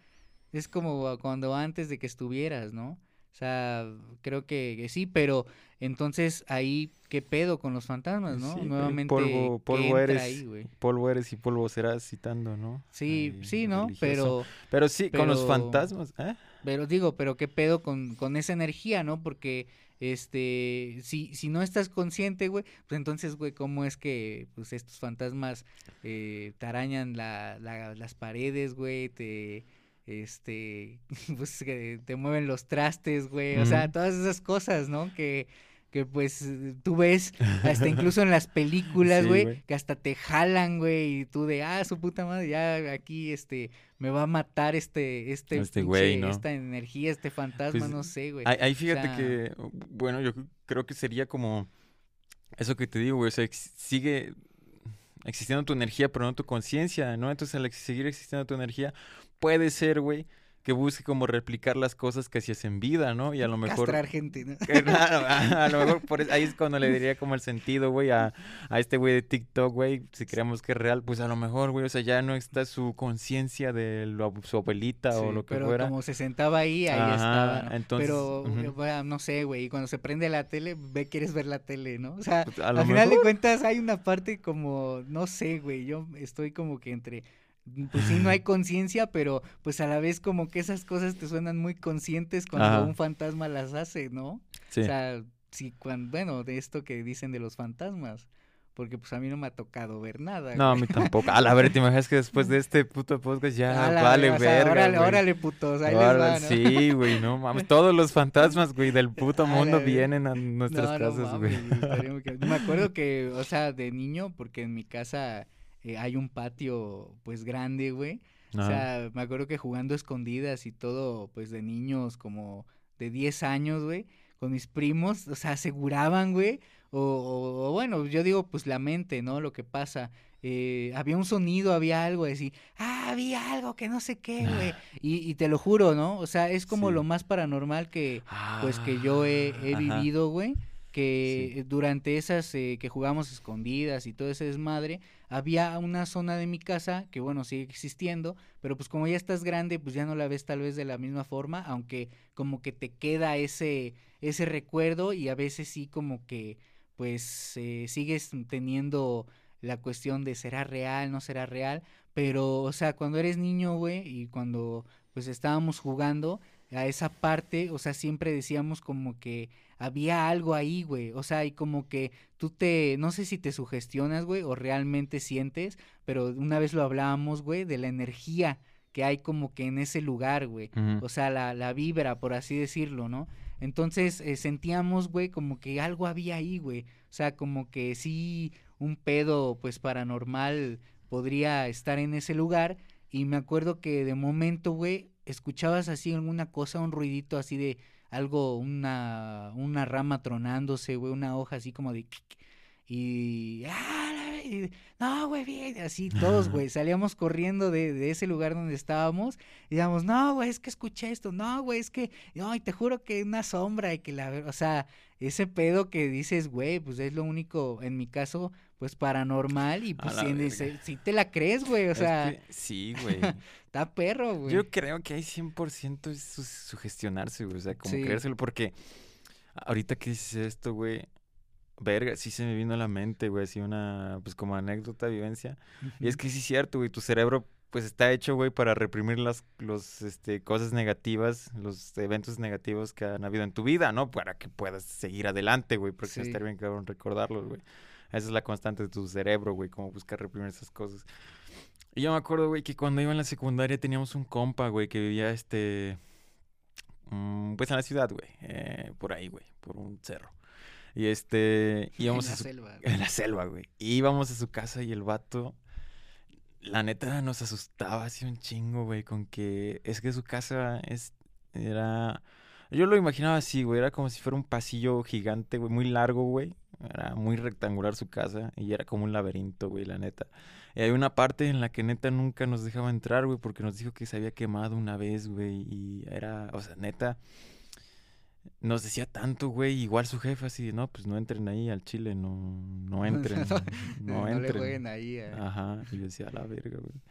es como cuando antes de que estuvieras, ¿no? O sea, creo que, sí, pero entonces ahí, ¿qué pedo con los fantasmas, no? Nuevamente, polvo, polvo eres, polvo eres y polvo serás citando, ¿no? Sí, sí, ¿no? Pero... Pero sí, con los fantasmas, ¿eh? Pero digo, pero ¿qué pedo con, con esa energía, no? Porque este, si, si no estás consciente, güey, pues entonces, güey, ¿cómo es que pues estos fantasmas eh, te arañan la, la, las paredes, güey, te, este, pues que te mueven los trastes, güey, o sea, todas esas cosas, ¿no? Que, que pues tú ves hasta incluso en las películas, güey, que hasta te jalan, güey, y tú de, ah, su puta madre, ya aquí, este, me va a matar este, este, este esta energía, este fantasma, pues, no sé, güey. Ahí, fíjate que, bueno, yo creo que sería como, eso que te digo, güey, o sea, sigue existiendo tu energía, pero no tu conciencia, ¿no? Entonces, al seguir existiendo tu energía, puede ser, güey, que busque como replicar las cosas que hacías en vida, ¿no? Y a lo mejor... Castrar gente, ¿no? A, lo mejor por ahí es cuando le diría como el sentido, güey, a, a este güey de TikTok, güey, si creemos que es real, pues a lo mejor, güey, o sea, ya no está su conciencia de lo, su abuelita o lo que pero fuera. como se sentaba ahí, ahí estaba, Entonces, pero, no sé, güey, cuando se prende la tele, ve, quieres ver la tele, ¿no? O sea, pues, al final de cuentas hay una parte como, no sé, güey, yo estoy como que entre pues sí, no hay conciencia, pero pues a la vez como que esas cosas te suenan muy conscientes cuando un fantasma las hace, ¿no? Sí. O sea, sí, cuando, bueno, de esto que dicen de los fantasmas. Porque pues a mí no me ha tocado ver nada. No, a mí tampoco. A la ver, te imaginas que después de este puto podcast ya vale verga. órale, órale, putos, ahí les Sí, güey, no mames. Todos los fantasmas, güey, del puto mundo vienen a nuestras casas, güey. me acuerdo que, o sea, de niño, porque en mi casa eh, hay un patio, pues, grande, güey. O sea, me acuerdo que jugando escondidas y todo, pues, de niños como de 10 años, güey, con mis primos, o sea, aseguraban, güey, o, o, bueno, yo digo, pues la mente, ¿no? Lo que pasa. Eh, había un sonido, había algo, decir, ah, había algo que no sé qué, güey. Y, y, te lo juro, ¿no? O sea, es como lo más paranormal que, pues, que yo he, he vivido, güey que durante esas eh, que jugamos escondidas y todo ese desmadre, había una zona de mi casa que bueno, sigue existiendo, pero pues como ya estás grande, pues ya no la ves tal vez de la misma forma, aunque como que te queda ese, ese recuerdo y a veces sí como que pues eh, sigues teniendo la cuestión de será real, no será real, pero o sea, cuando eres niño, güey, y cuando pues estábamos jugando a esa parte, o sea, siempre decíamos como que había algo ahí, güey. O sea, y como que tú te, no sé si te sugestionas, güey, o realmente sientes, pero una vez lo hablábamos, güey, de la energía que hay como que en ese lugar, güey. O sea, la, la vibra, por así decirlo, ¿no? Entonces eh, sentíamos, güey, como que algo había ahí, güey. O sea, como que sí, un pedo, pues, paranormal podría estar en ese lugar. Y me acuerdo que de momento, güey, escuchabas así alguna cosa, un ruidito así de algo, una, una rama tronándose, güey, una hoja así como de... Y... ¡Ah, no, güey, bien, así todos, güey, salíamos corriendo de, de, ese lugar donde estábamos y digamos, no, güey, es que escuché esto, no, güey, es que, no, y te juro que una sombra y que la, o sea, ese pedo que dices, güey, pues es lo único, en mi caso, pues paranormal y pues si, si, te la crees, güey, o sea. sí, güey. Está perro, güey. Yo creo que hay 100% su sugestionarse, güey, o sea, como creérselo, porque ahorita que dices esto, güey, verga, sí se me vino a la mente, güey, así una, pues como anécdota, vivencia. Y es que sí es cierto, güey, tu cerebro pues está hecho, güey, para reprimir las los, este, cosas negativas, los eventos negativos que han habido en tu vida, ¿no? Para que puedas seguir adelante, güey, porque sí. estar bien cabrón recordarlos, güey. Esa es la constante de tu cerebro, güey, como buscar reprimir esas cosas. Y yo me acuerdo, güey, que cuando iba en la secundaria teníamos un compa, güey, que vivía, este, mm, pues en la ciudad, güey, eh, por ahí, güey, por un cerro. Y este, íbamos en la selva. En la selva, güey. Íbamos a su casa y el vato, la neta nos asustaba así un chingo, güey, con que es que su casa es, era, yo lo imaginaba así, güey, era como si fuera un pasillo gigante, güey, muy largo, güey. Era muy rectangular su casa y era como un laberinto, güey, la neta. Y hay una parte en la que neta nunca nos dejaba entrar, güey, porque nos dijo que se había quemado una vez, güey, y era, o sea, neta, nos decía tanto, güey, igual su jefe así, no, pues no entren ahí al Chile, no, no entren, no, entren. No le jueguen ahí. Eh. Ajá, y yo decía, a la verga, güey.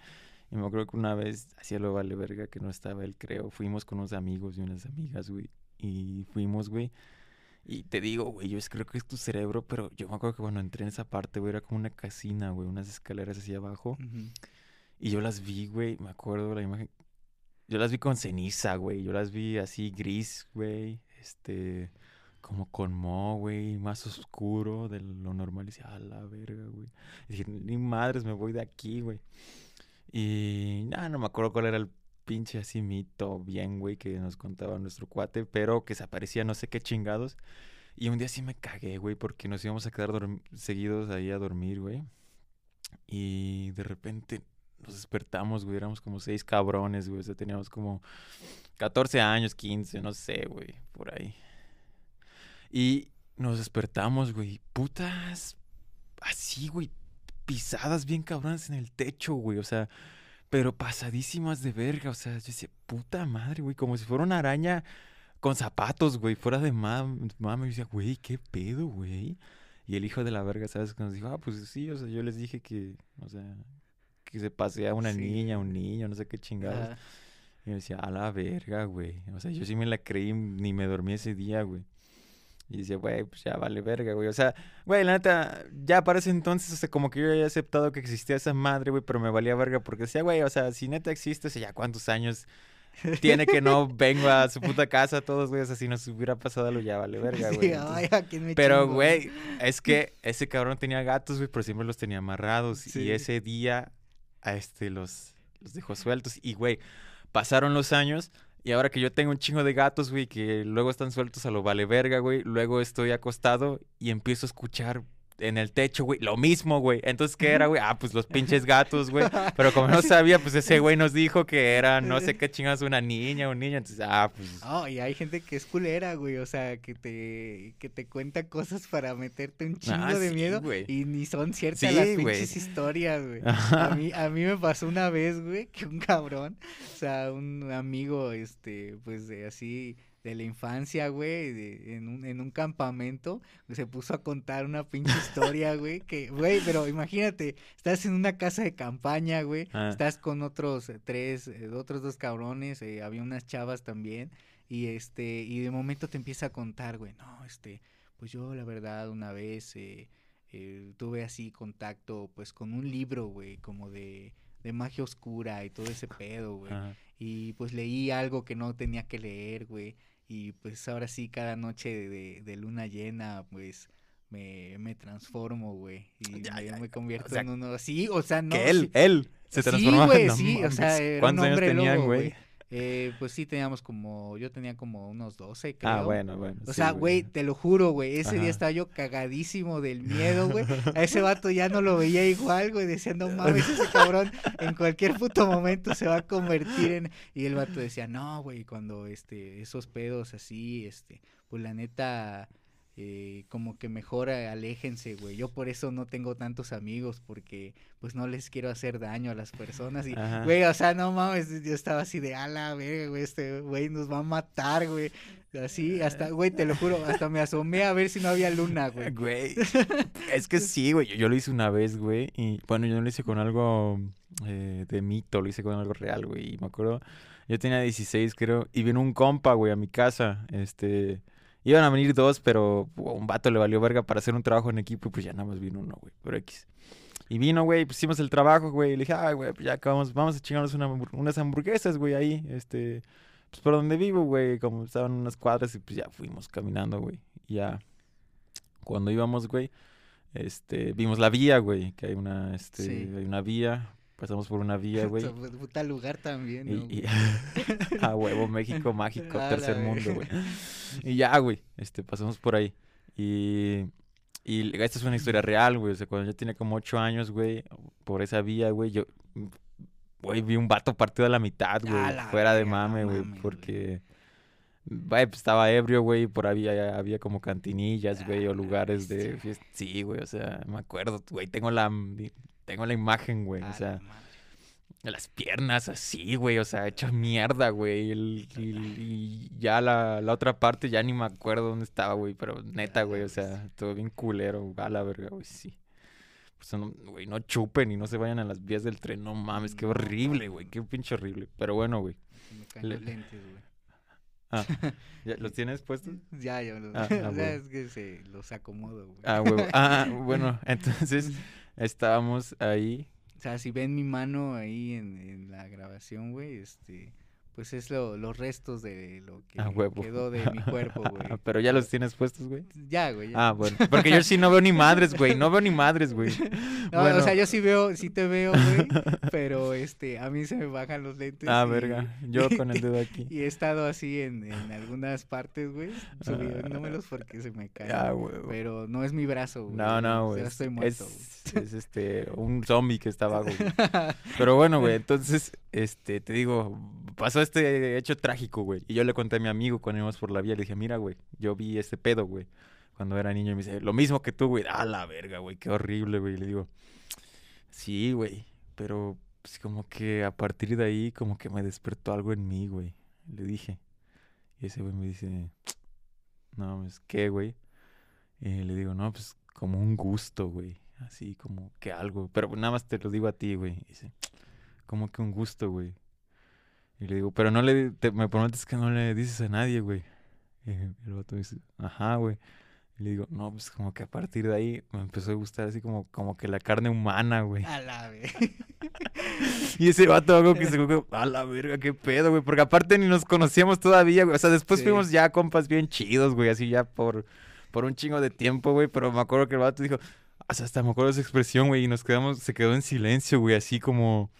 Y me acuerdo que una vez, hacía lo vale verga, que no estaba él, creo, fuimos con unos amigos y unas amigas, güey, y fuimos, güey, y te digo, güey, yo creo que es tu cerebro, pero yo me acuerdo que cuando entré en esa parte, güey, era como una casina, güey, unas escaleras hacia abajo, y yo las vi, güey, me acuerdo la imagen, yo las vi con ceniza, güey, yo las vi así gris, güey, este, como con mo, güey, más oscuro de lo normal. Y decía, a la verga, güey. Y dije, ni madres, me voy de aquí, güey. Y nada, no me acuerdo cuál era el pinche así mito bien, güey, que nos contaba nuestro cuate, pero que se aparecía no sé qué chingados. Y un día sí me cagué, güey, porque nos íbamos a quedar seguidos ahí a dormir, güey. Y de repente nos despertamos, güey, éramos como seis cabrones, güey, o sea, teníamos como 14 años, 15, no sé, güey, por ahí. Y nos despertamos, güey, putas, así, güey, pisadas bien cabronas en el techo, güey, o sea, pero pasadísimas de verga, o sea, yo decía, puta madre, güey, como si fuera una araña con zapatos, güey, fuera de mami, mami, yo decía, güey, qué pedo, güey. Y el hijo de la verga, ¿sabes? Cuando dijo, ah, pues sí, o sea, yo les dije que, o sea, que se pasea una niña, un niño, no sé qué chingados. Y me decía, a la verga, güey. O sea, yo sí me la creí, ni me dormí ese día, güey. Y dice, güey, pues ya vale verga, güey. O sea, güey, la neta, ya para ese entonces, o sea, como que yo había aceptado que existía esa madre, güey, pero me valía verga porque decía, güey, o sea, si neta existe, o sea, ya cuántos años tiene que no vengo a su puta casa todos, güey. O sea, si nos hubiera pasado algo, ya vale verga, güey. Sí, ay, ¿a quién me pero, güey, es que ese cabrón tenía gatos, güey, pero siempre los tenía amarrados. Sí. Y ese día, a este, los, los dejó sueltos. Y, güey, pasaron los años. Y ahora que yo tengo un chingo de gatos, güey, que luego están sueltos a lo vale verga, güey. Luego estoy acostado y empiezo a escuchar en el techo, güey, lo mismo, güey. Entonces, ¿qué era, güey? Ah, pues los pinches gatos, güey. Pero como no sabía, pues ese güey nos dijo que era no sé qué chingados, una niña o un niño. Entonces, ah, pues. No, y hay gente que es culera, güey, o sea, que te, que te cuenta cosas para meterte un chingo Ah, de sí, miedo güey. y ni son ciertas Sí, las güey. pinches historias, güey. A mí, a mí me pasó una vez, güey, que un cabrón, o sea, un amigo, este, pues de así, de la infancia, güey, de- en un, en un campamento, se puso a contar una pinche historia, güey, que, güey, pero imagínate, estás en una casa de campaña, güey, Ah. estás con otros tres, eh, otros dos cabrones, eh, había unas chavas también, y este, y de momento te empieza a contar, güey, no, este, pues yo la verdad una vez eh, eh, tuve así contacto, pues con un libro, güey, como de, de magia oscura y todo ese pedo, güey. Y pues leí algo que no tenía que leer, güey. Y pues ahora sí, cada noche de, de- luna llena, pues me, me transformo, güey. Y Ya, me, ya, me convierto o sea, en uno así, o sea, no. que él, sí- él se Sí, transformaba. güey, No sí, o sea, era un ¿Cuántos años hombre tenían, lobo, güey? Eh, pues sí, teníamos como, yo tenía como unos 12, creo. Ah, bueno, bueno. O sí, sea, güey, te lo juro, güey, ese Ajá. día estaba yo cagadísimo del miedo, güey. A ese vato ya no lo veía igual, güey, decía, no mames, ese cabrón en cualquier puto momento se va a convertir en... Y el vato decía, no, güey, cuando, este, esos pedos así, este, pues la neta, eh, como que mejor aléjense, güey. Yo por eso no tengo tantos amigos, porque, pues, no les quiero hacer daño a las personas. Y, Ajá. güey, o sea, no mames, yo estaba así de, a la verga, güey, este güey nos va a matar, güey. Así, hasta, güey, te lo juro, hasta me asomé a ver si no había luna, güey. Güey, es que sí, güey. Yo, yo lo hice una vez, güey. Y bueno, yo no lo hice con algo eh, de mito, lo hice con algo real, güey. Y me acuerdo, yo tenía 16, creo. Y vino un compa, güey, a mi casa. Este. Iban a venir dos, pero a un vato le valió verga para hacer un trabajo en equipo. Y pues ya nada más vino uno, güey. Pero X. Y vino, güey, pues hicimos el trabajo, güey. Y le dije, ay, güey, pues ya acabamos, vamos a chingarnos una unas hamburguesas, güey, ahí. Este. Pues por donde vivo, güey. Como estaban unas cuadras y pues ya fuimos caminando, güey. Y ya cuando íbamos, güey, este, vimos la vía, güey, que hay una, este, Sí. hay una vía, pasamos por una vía, güey. Puta- Puta lugar también, Y, ¿no, y- a huevo, México mágico, A tercer mundo, güey. Y ya, güey, este, pasamos por ahí. Y, y esta es una historia real, güey. O sea, cuando yo tenía como ocho años, güey, por esa vía, güey, yo, güey, vi un vato partido a la mitad, güey, fuera de mame, güey, porque... Güey, pues estaba ebrio, güey, por ahí había, había como cantinillas, güey, o lugares de fiesta. Sí, güey, o sea, me acuerdo, güey, tengo la, tengo la imagen, güey, o sea, las piernas así, güey, o sea, hecha mierda, güey, el- y, y ya la, la otra parte ya ni me acuerdo dónde estaba, güey, pero neta, güey, o sea, todo bien culero, a la verga, güey, sí. Pues, no, güey, no chupen y no se vayan a las vías del tren, no mames, qué horrible, güey, güey. qué pinche horrible. Pero bueno, güey, me caen Le- los lentes, güey. ah, ¿ya ¿los tienes puestos? Ya, ya, los, Ah, ah, o sea, es que se los acomodo, güey. Ah, huevo. Ah, bueno, entonces estábamos ahí. O sea, si ven mi mano ahí en, en la grabación, güey, este, pues es lo, los restos de lo que Ah, quedó de mi cuerpo, güey. Pero ya los tienes puestos, güey. Ya, güey. ya. Ah, bueno. Porque yo sí no veo ni madres, güey. No veo ni madres, güey. No, bueno. o sea, yo sí veo, sí te veo, güey, pero este, a mí se me bajan los lentes. Ah, y- verga. Yo con el dedo aquí. Y he estado así en, en algunas partes, güey, subiéndomelos porque se me caen. Ah, güey. Pero no es mi brazo, güey. No, no, güey. Es, estoy muerto, es, es, este, un zombie que está güey. Pero bueno, güey, entonces, este, te digo, pasó este hecho trágico, güey. Y yo le conté a mi amigo cuando íbamos por la vía, le dije, mira, güey, yo vi este pedo, güey, cuando era niño. Y me dice, lo mismo que tú, güey. Ah, la verga, güey, qué horrible, güey. Y le digo, sí, güey, pero pues como que a partir de ahí, como que me despertó algo en mí, güey. Le dije. Y ese güey me dice, no, pues, ¿qué, güey? Y le digo, no, pues como un gusto, güey. Así como que algo. Pero nada más te lo digo a ti, güey. Dice, como que un gusto, güey. Y le digo, pero no le, te- me prometes que no le dices a nadie, güey. Y el vato dice, ajá, güey. Y le digo, no, pues como que a partir de ahí me empezó a gustar así como, como que la carne humana, güey. A la vez. Y ese vato algo que se a la verga, qué pedo, güey. Porque aparte ni nos conocíamos todavía, güey. O sea, después Sí. fuimos ya compas bien chidos, güey. Así ya por, por un chingo de tiempo, güey. Pero me acuerdo que el vato dijo, o sea, hasta me acuerdo de esa expresión, güey. Y nos quedamos, se quedó en silencio, güey. Así como,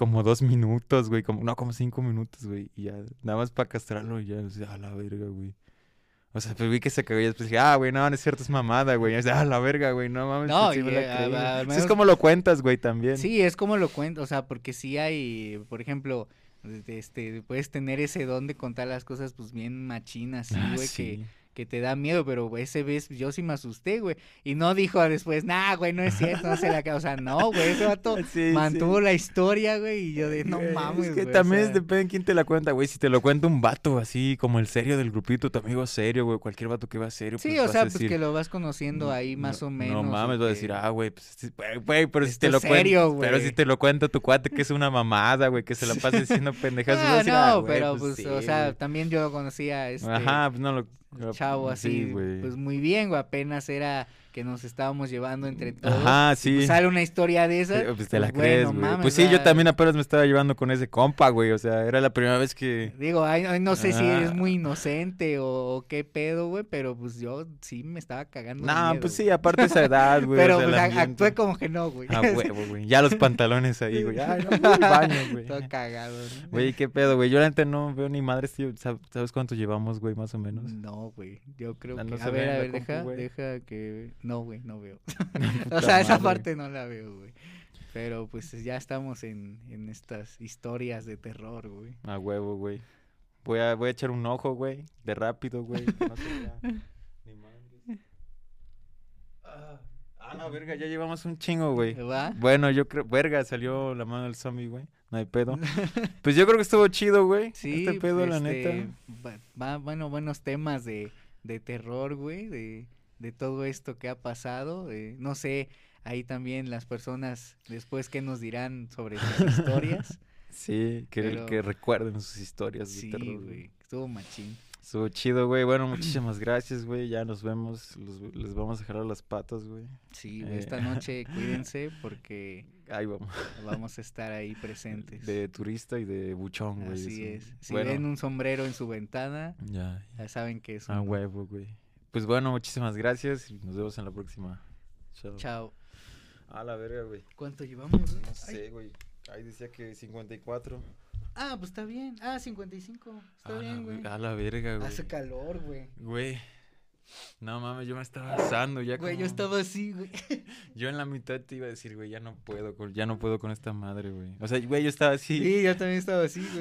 como dos minutos, güey. Como, no, como cinco minutos, güey. Y ya, nada más para castrarlo y ya, o sea, a la verga, güey. O sea, pero vi que se cagó y después dije, ah, güey, no, no es cierto, es mamada, güey. O sea, a la verga, güey, no mames. No, pues sí la güey. es como lo cuentas, güey, también. Sí, es como lo cuento, o sea, porque sí hay, por ejemplo, este, puedes tener ese don de contar las cosas, pues bien machinas, Ah, güey, sí. que, que te da miedo, pero ese vez yo sí me asusté, güey, y no dijo después, nah, güey, no es cierto, no se la ca-". o sea, no, güey, ese vato Sí, mantuvo sí. la historia, güey, y yo de, no Güey, mames, Es que güey, o también sea, depende de quién te la cuenta, güey. Si te lo cuenta un vato así, como el serio del grupito, tu amigo serio, güey. Cualquier vato que va serio, Sí, pues o vas sea, a pues que lo vas conociendo ahí "No- más o no menos. mames, o va a decir, ah, güey, pues, güey, pero si te lo cuenta. serio, Pero si te lo cuenta tu cuate que es una mamada, güey, que se la pasa diciendo vas a decir, no, "Ah, güey, pero pues, sí, o sea, güey". también yo conocía este Ajá, pues no lo. Chavo sí, así, pues muy bien, güey, apenas era que nos estábamos llevando entre todos. Ajá, y, sí. pues, sale una historia de esa. Eh, Pues te la pues, crees, bueno, mames, Pues sí, yo ah, también apenas me estaba llevando con ese compa, güey. O sea, era la primera vez que. Digo, ay, ay, no sé si eres Ah. muy inocente o, o qué pedo, güey, pero pues yo sí me estaba cagando. No, miedo, pues güey. sí, aparte esa edad, güey. Pero o sea, pues a- actué como que no, güey. A huevo, güey. Ya los pantalones ahí, güey. Ay, no, baño, güey. Todo cagado, ¿no? Güey, qué pedo, güey. Yo la no veo ni madres, tío. ¿Sab- ¿Sabes cuánto llevamos, güey, más o menos? No, güey. Yo creo Ah, que. no a se ve ver, a la ver, compu, deja, güey. deja que. No, güey, no veo. O sea, esa madre. parte no la veo, güey. Pero pues ya estamos en, en estas historias de terror, güey. A huevo, güey. Voy a, voy a echar un ojo, güey. De rápido, güey. No se vea ni madres. Ah, ah, no, verga, ya llevamos un chingo, güey. ¿Va? Bueno, yo creo, verga, salió la mano del zombie, güey. No hay pedo. Pues yo creo que estuvo chido, güey. Sí, Este pedo, la este, neta. va- va- bueno, buenos temas de, de terror, güey, de, de todo esto que ha pasado. eh, no sé, ahí también las personas después que nos dirán sobre sus historias. Sí, que, pero- que recuerden sus historias de sí, terror, güey. estuvo machín. Estuvo chido, güey. Bueno, muchísimas gracias, güey. Ya nos vemos. Los- les vamos a jalar las patas, güey. Sí, Eh. esta noche cuídense porque Ahí vamos. vamos a estar ahí presentes. De turista y de buchón, güey. Así eso. es. Si Bueno, ven un sombrero en su ventana, Ya. ya saben que es un... huevo, güey. Pues bueno, muchísimas gracias y nos vemos en la próxima. Chao. Chao. A la verga, güey. ¿Cuánto llevamos? güey? No sé, güey. Ahí decía que 54. Ah, pues está bien. Ah, 55. Está a, la, bien, güey. a la verga, güey. Hace calor, güey. Güey. No mames, yo me estaba asando ya Güey, yo estaba así, güey. Yo en la mitad te iba a decir, güey, ya no puedo ya no puedo con esta madre, güey. O sea, güey, yo estaba así. Sí, yo también estaba así, güey.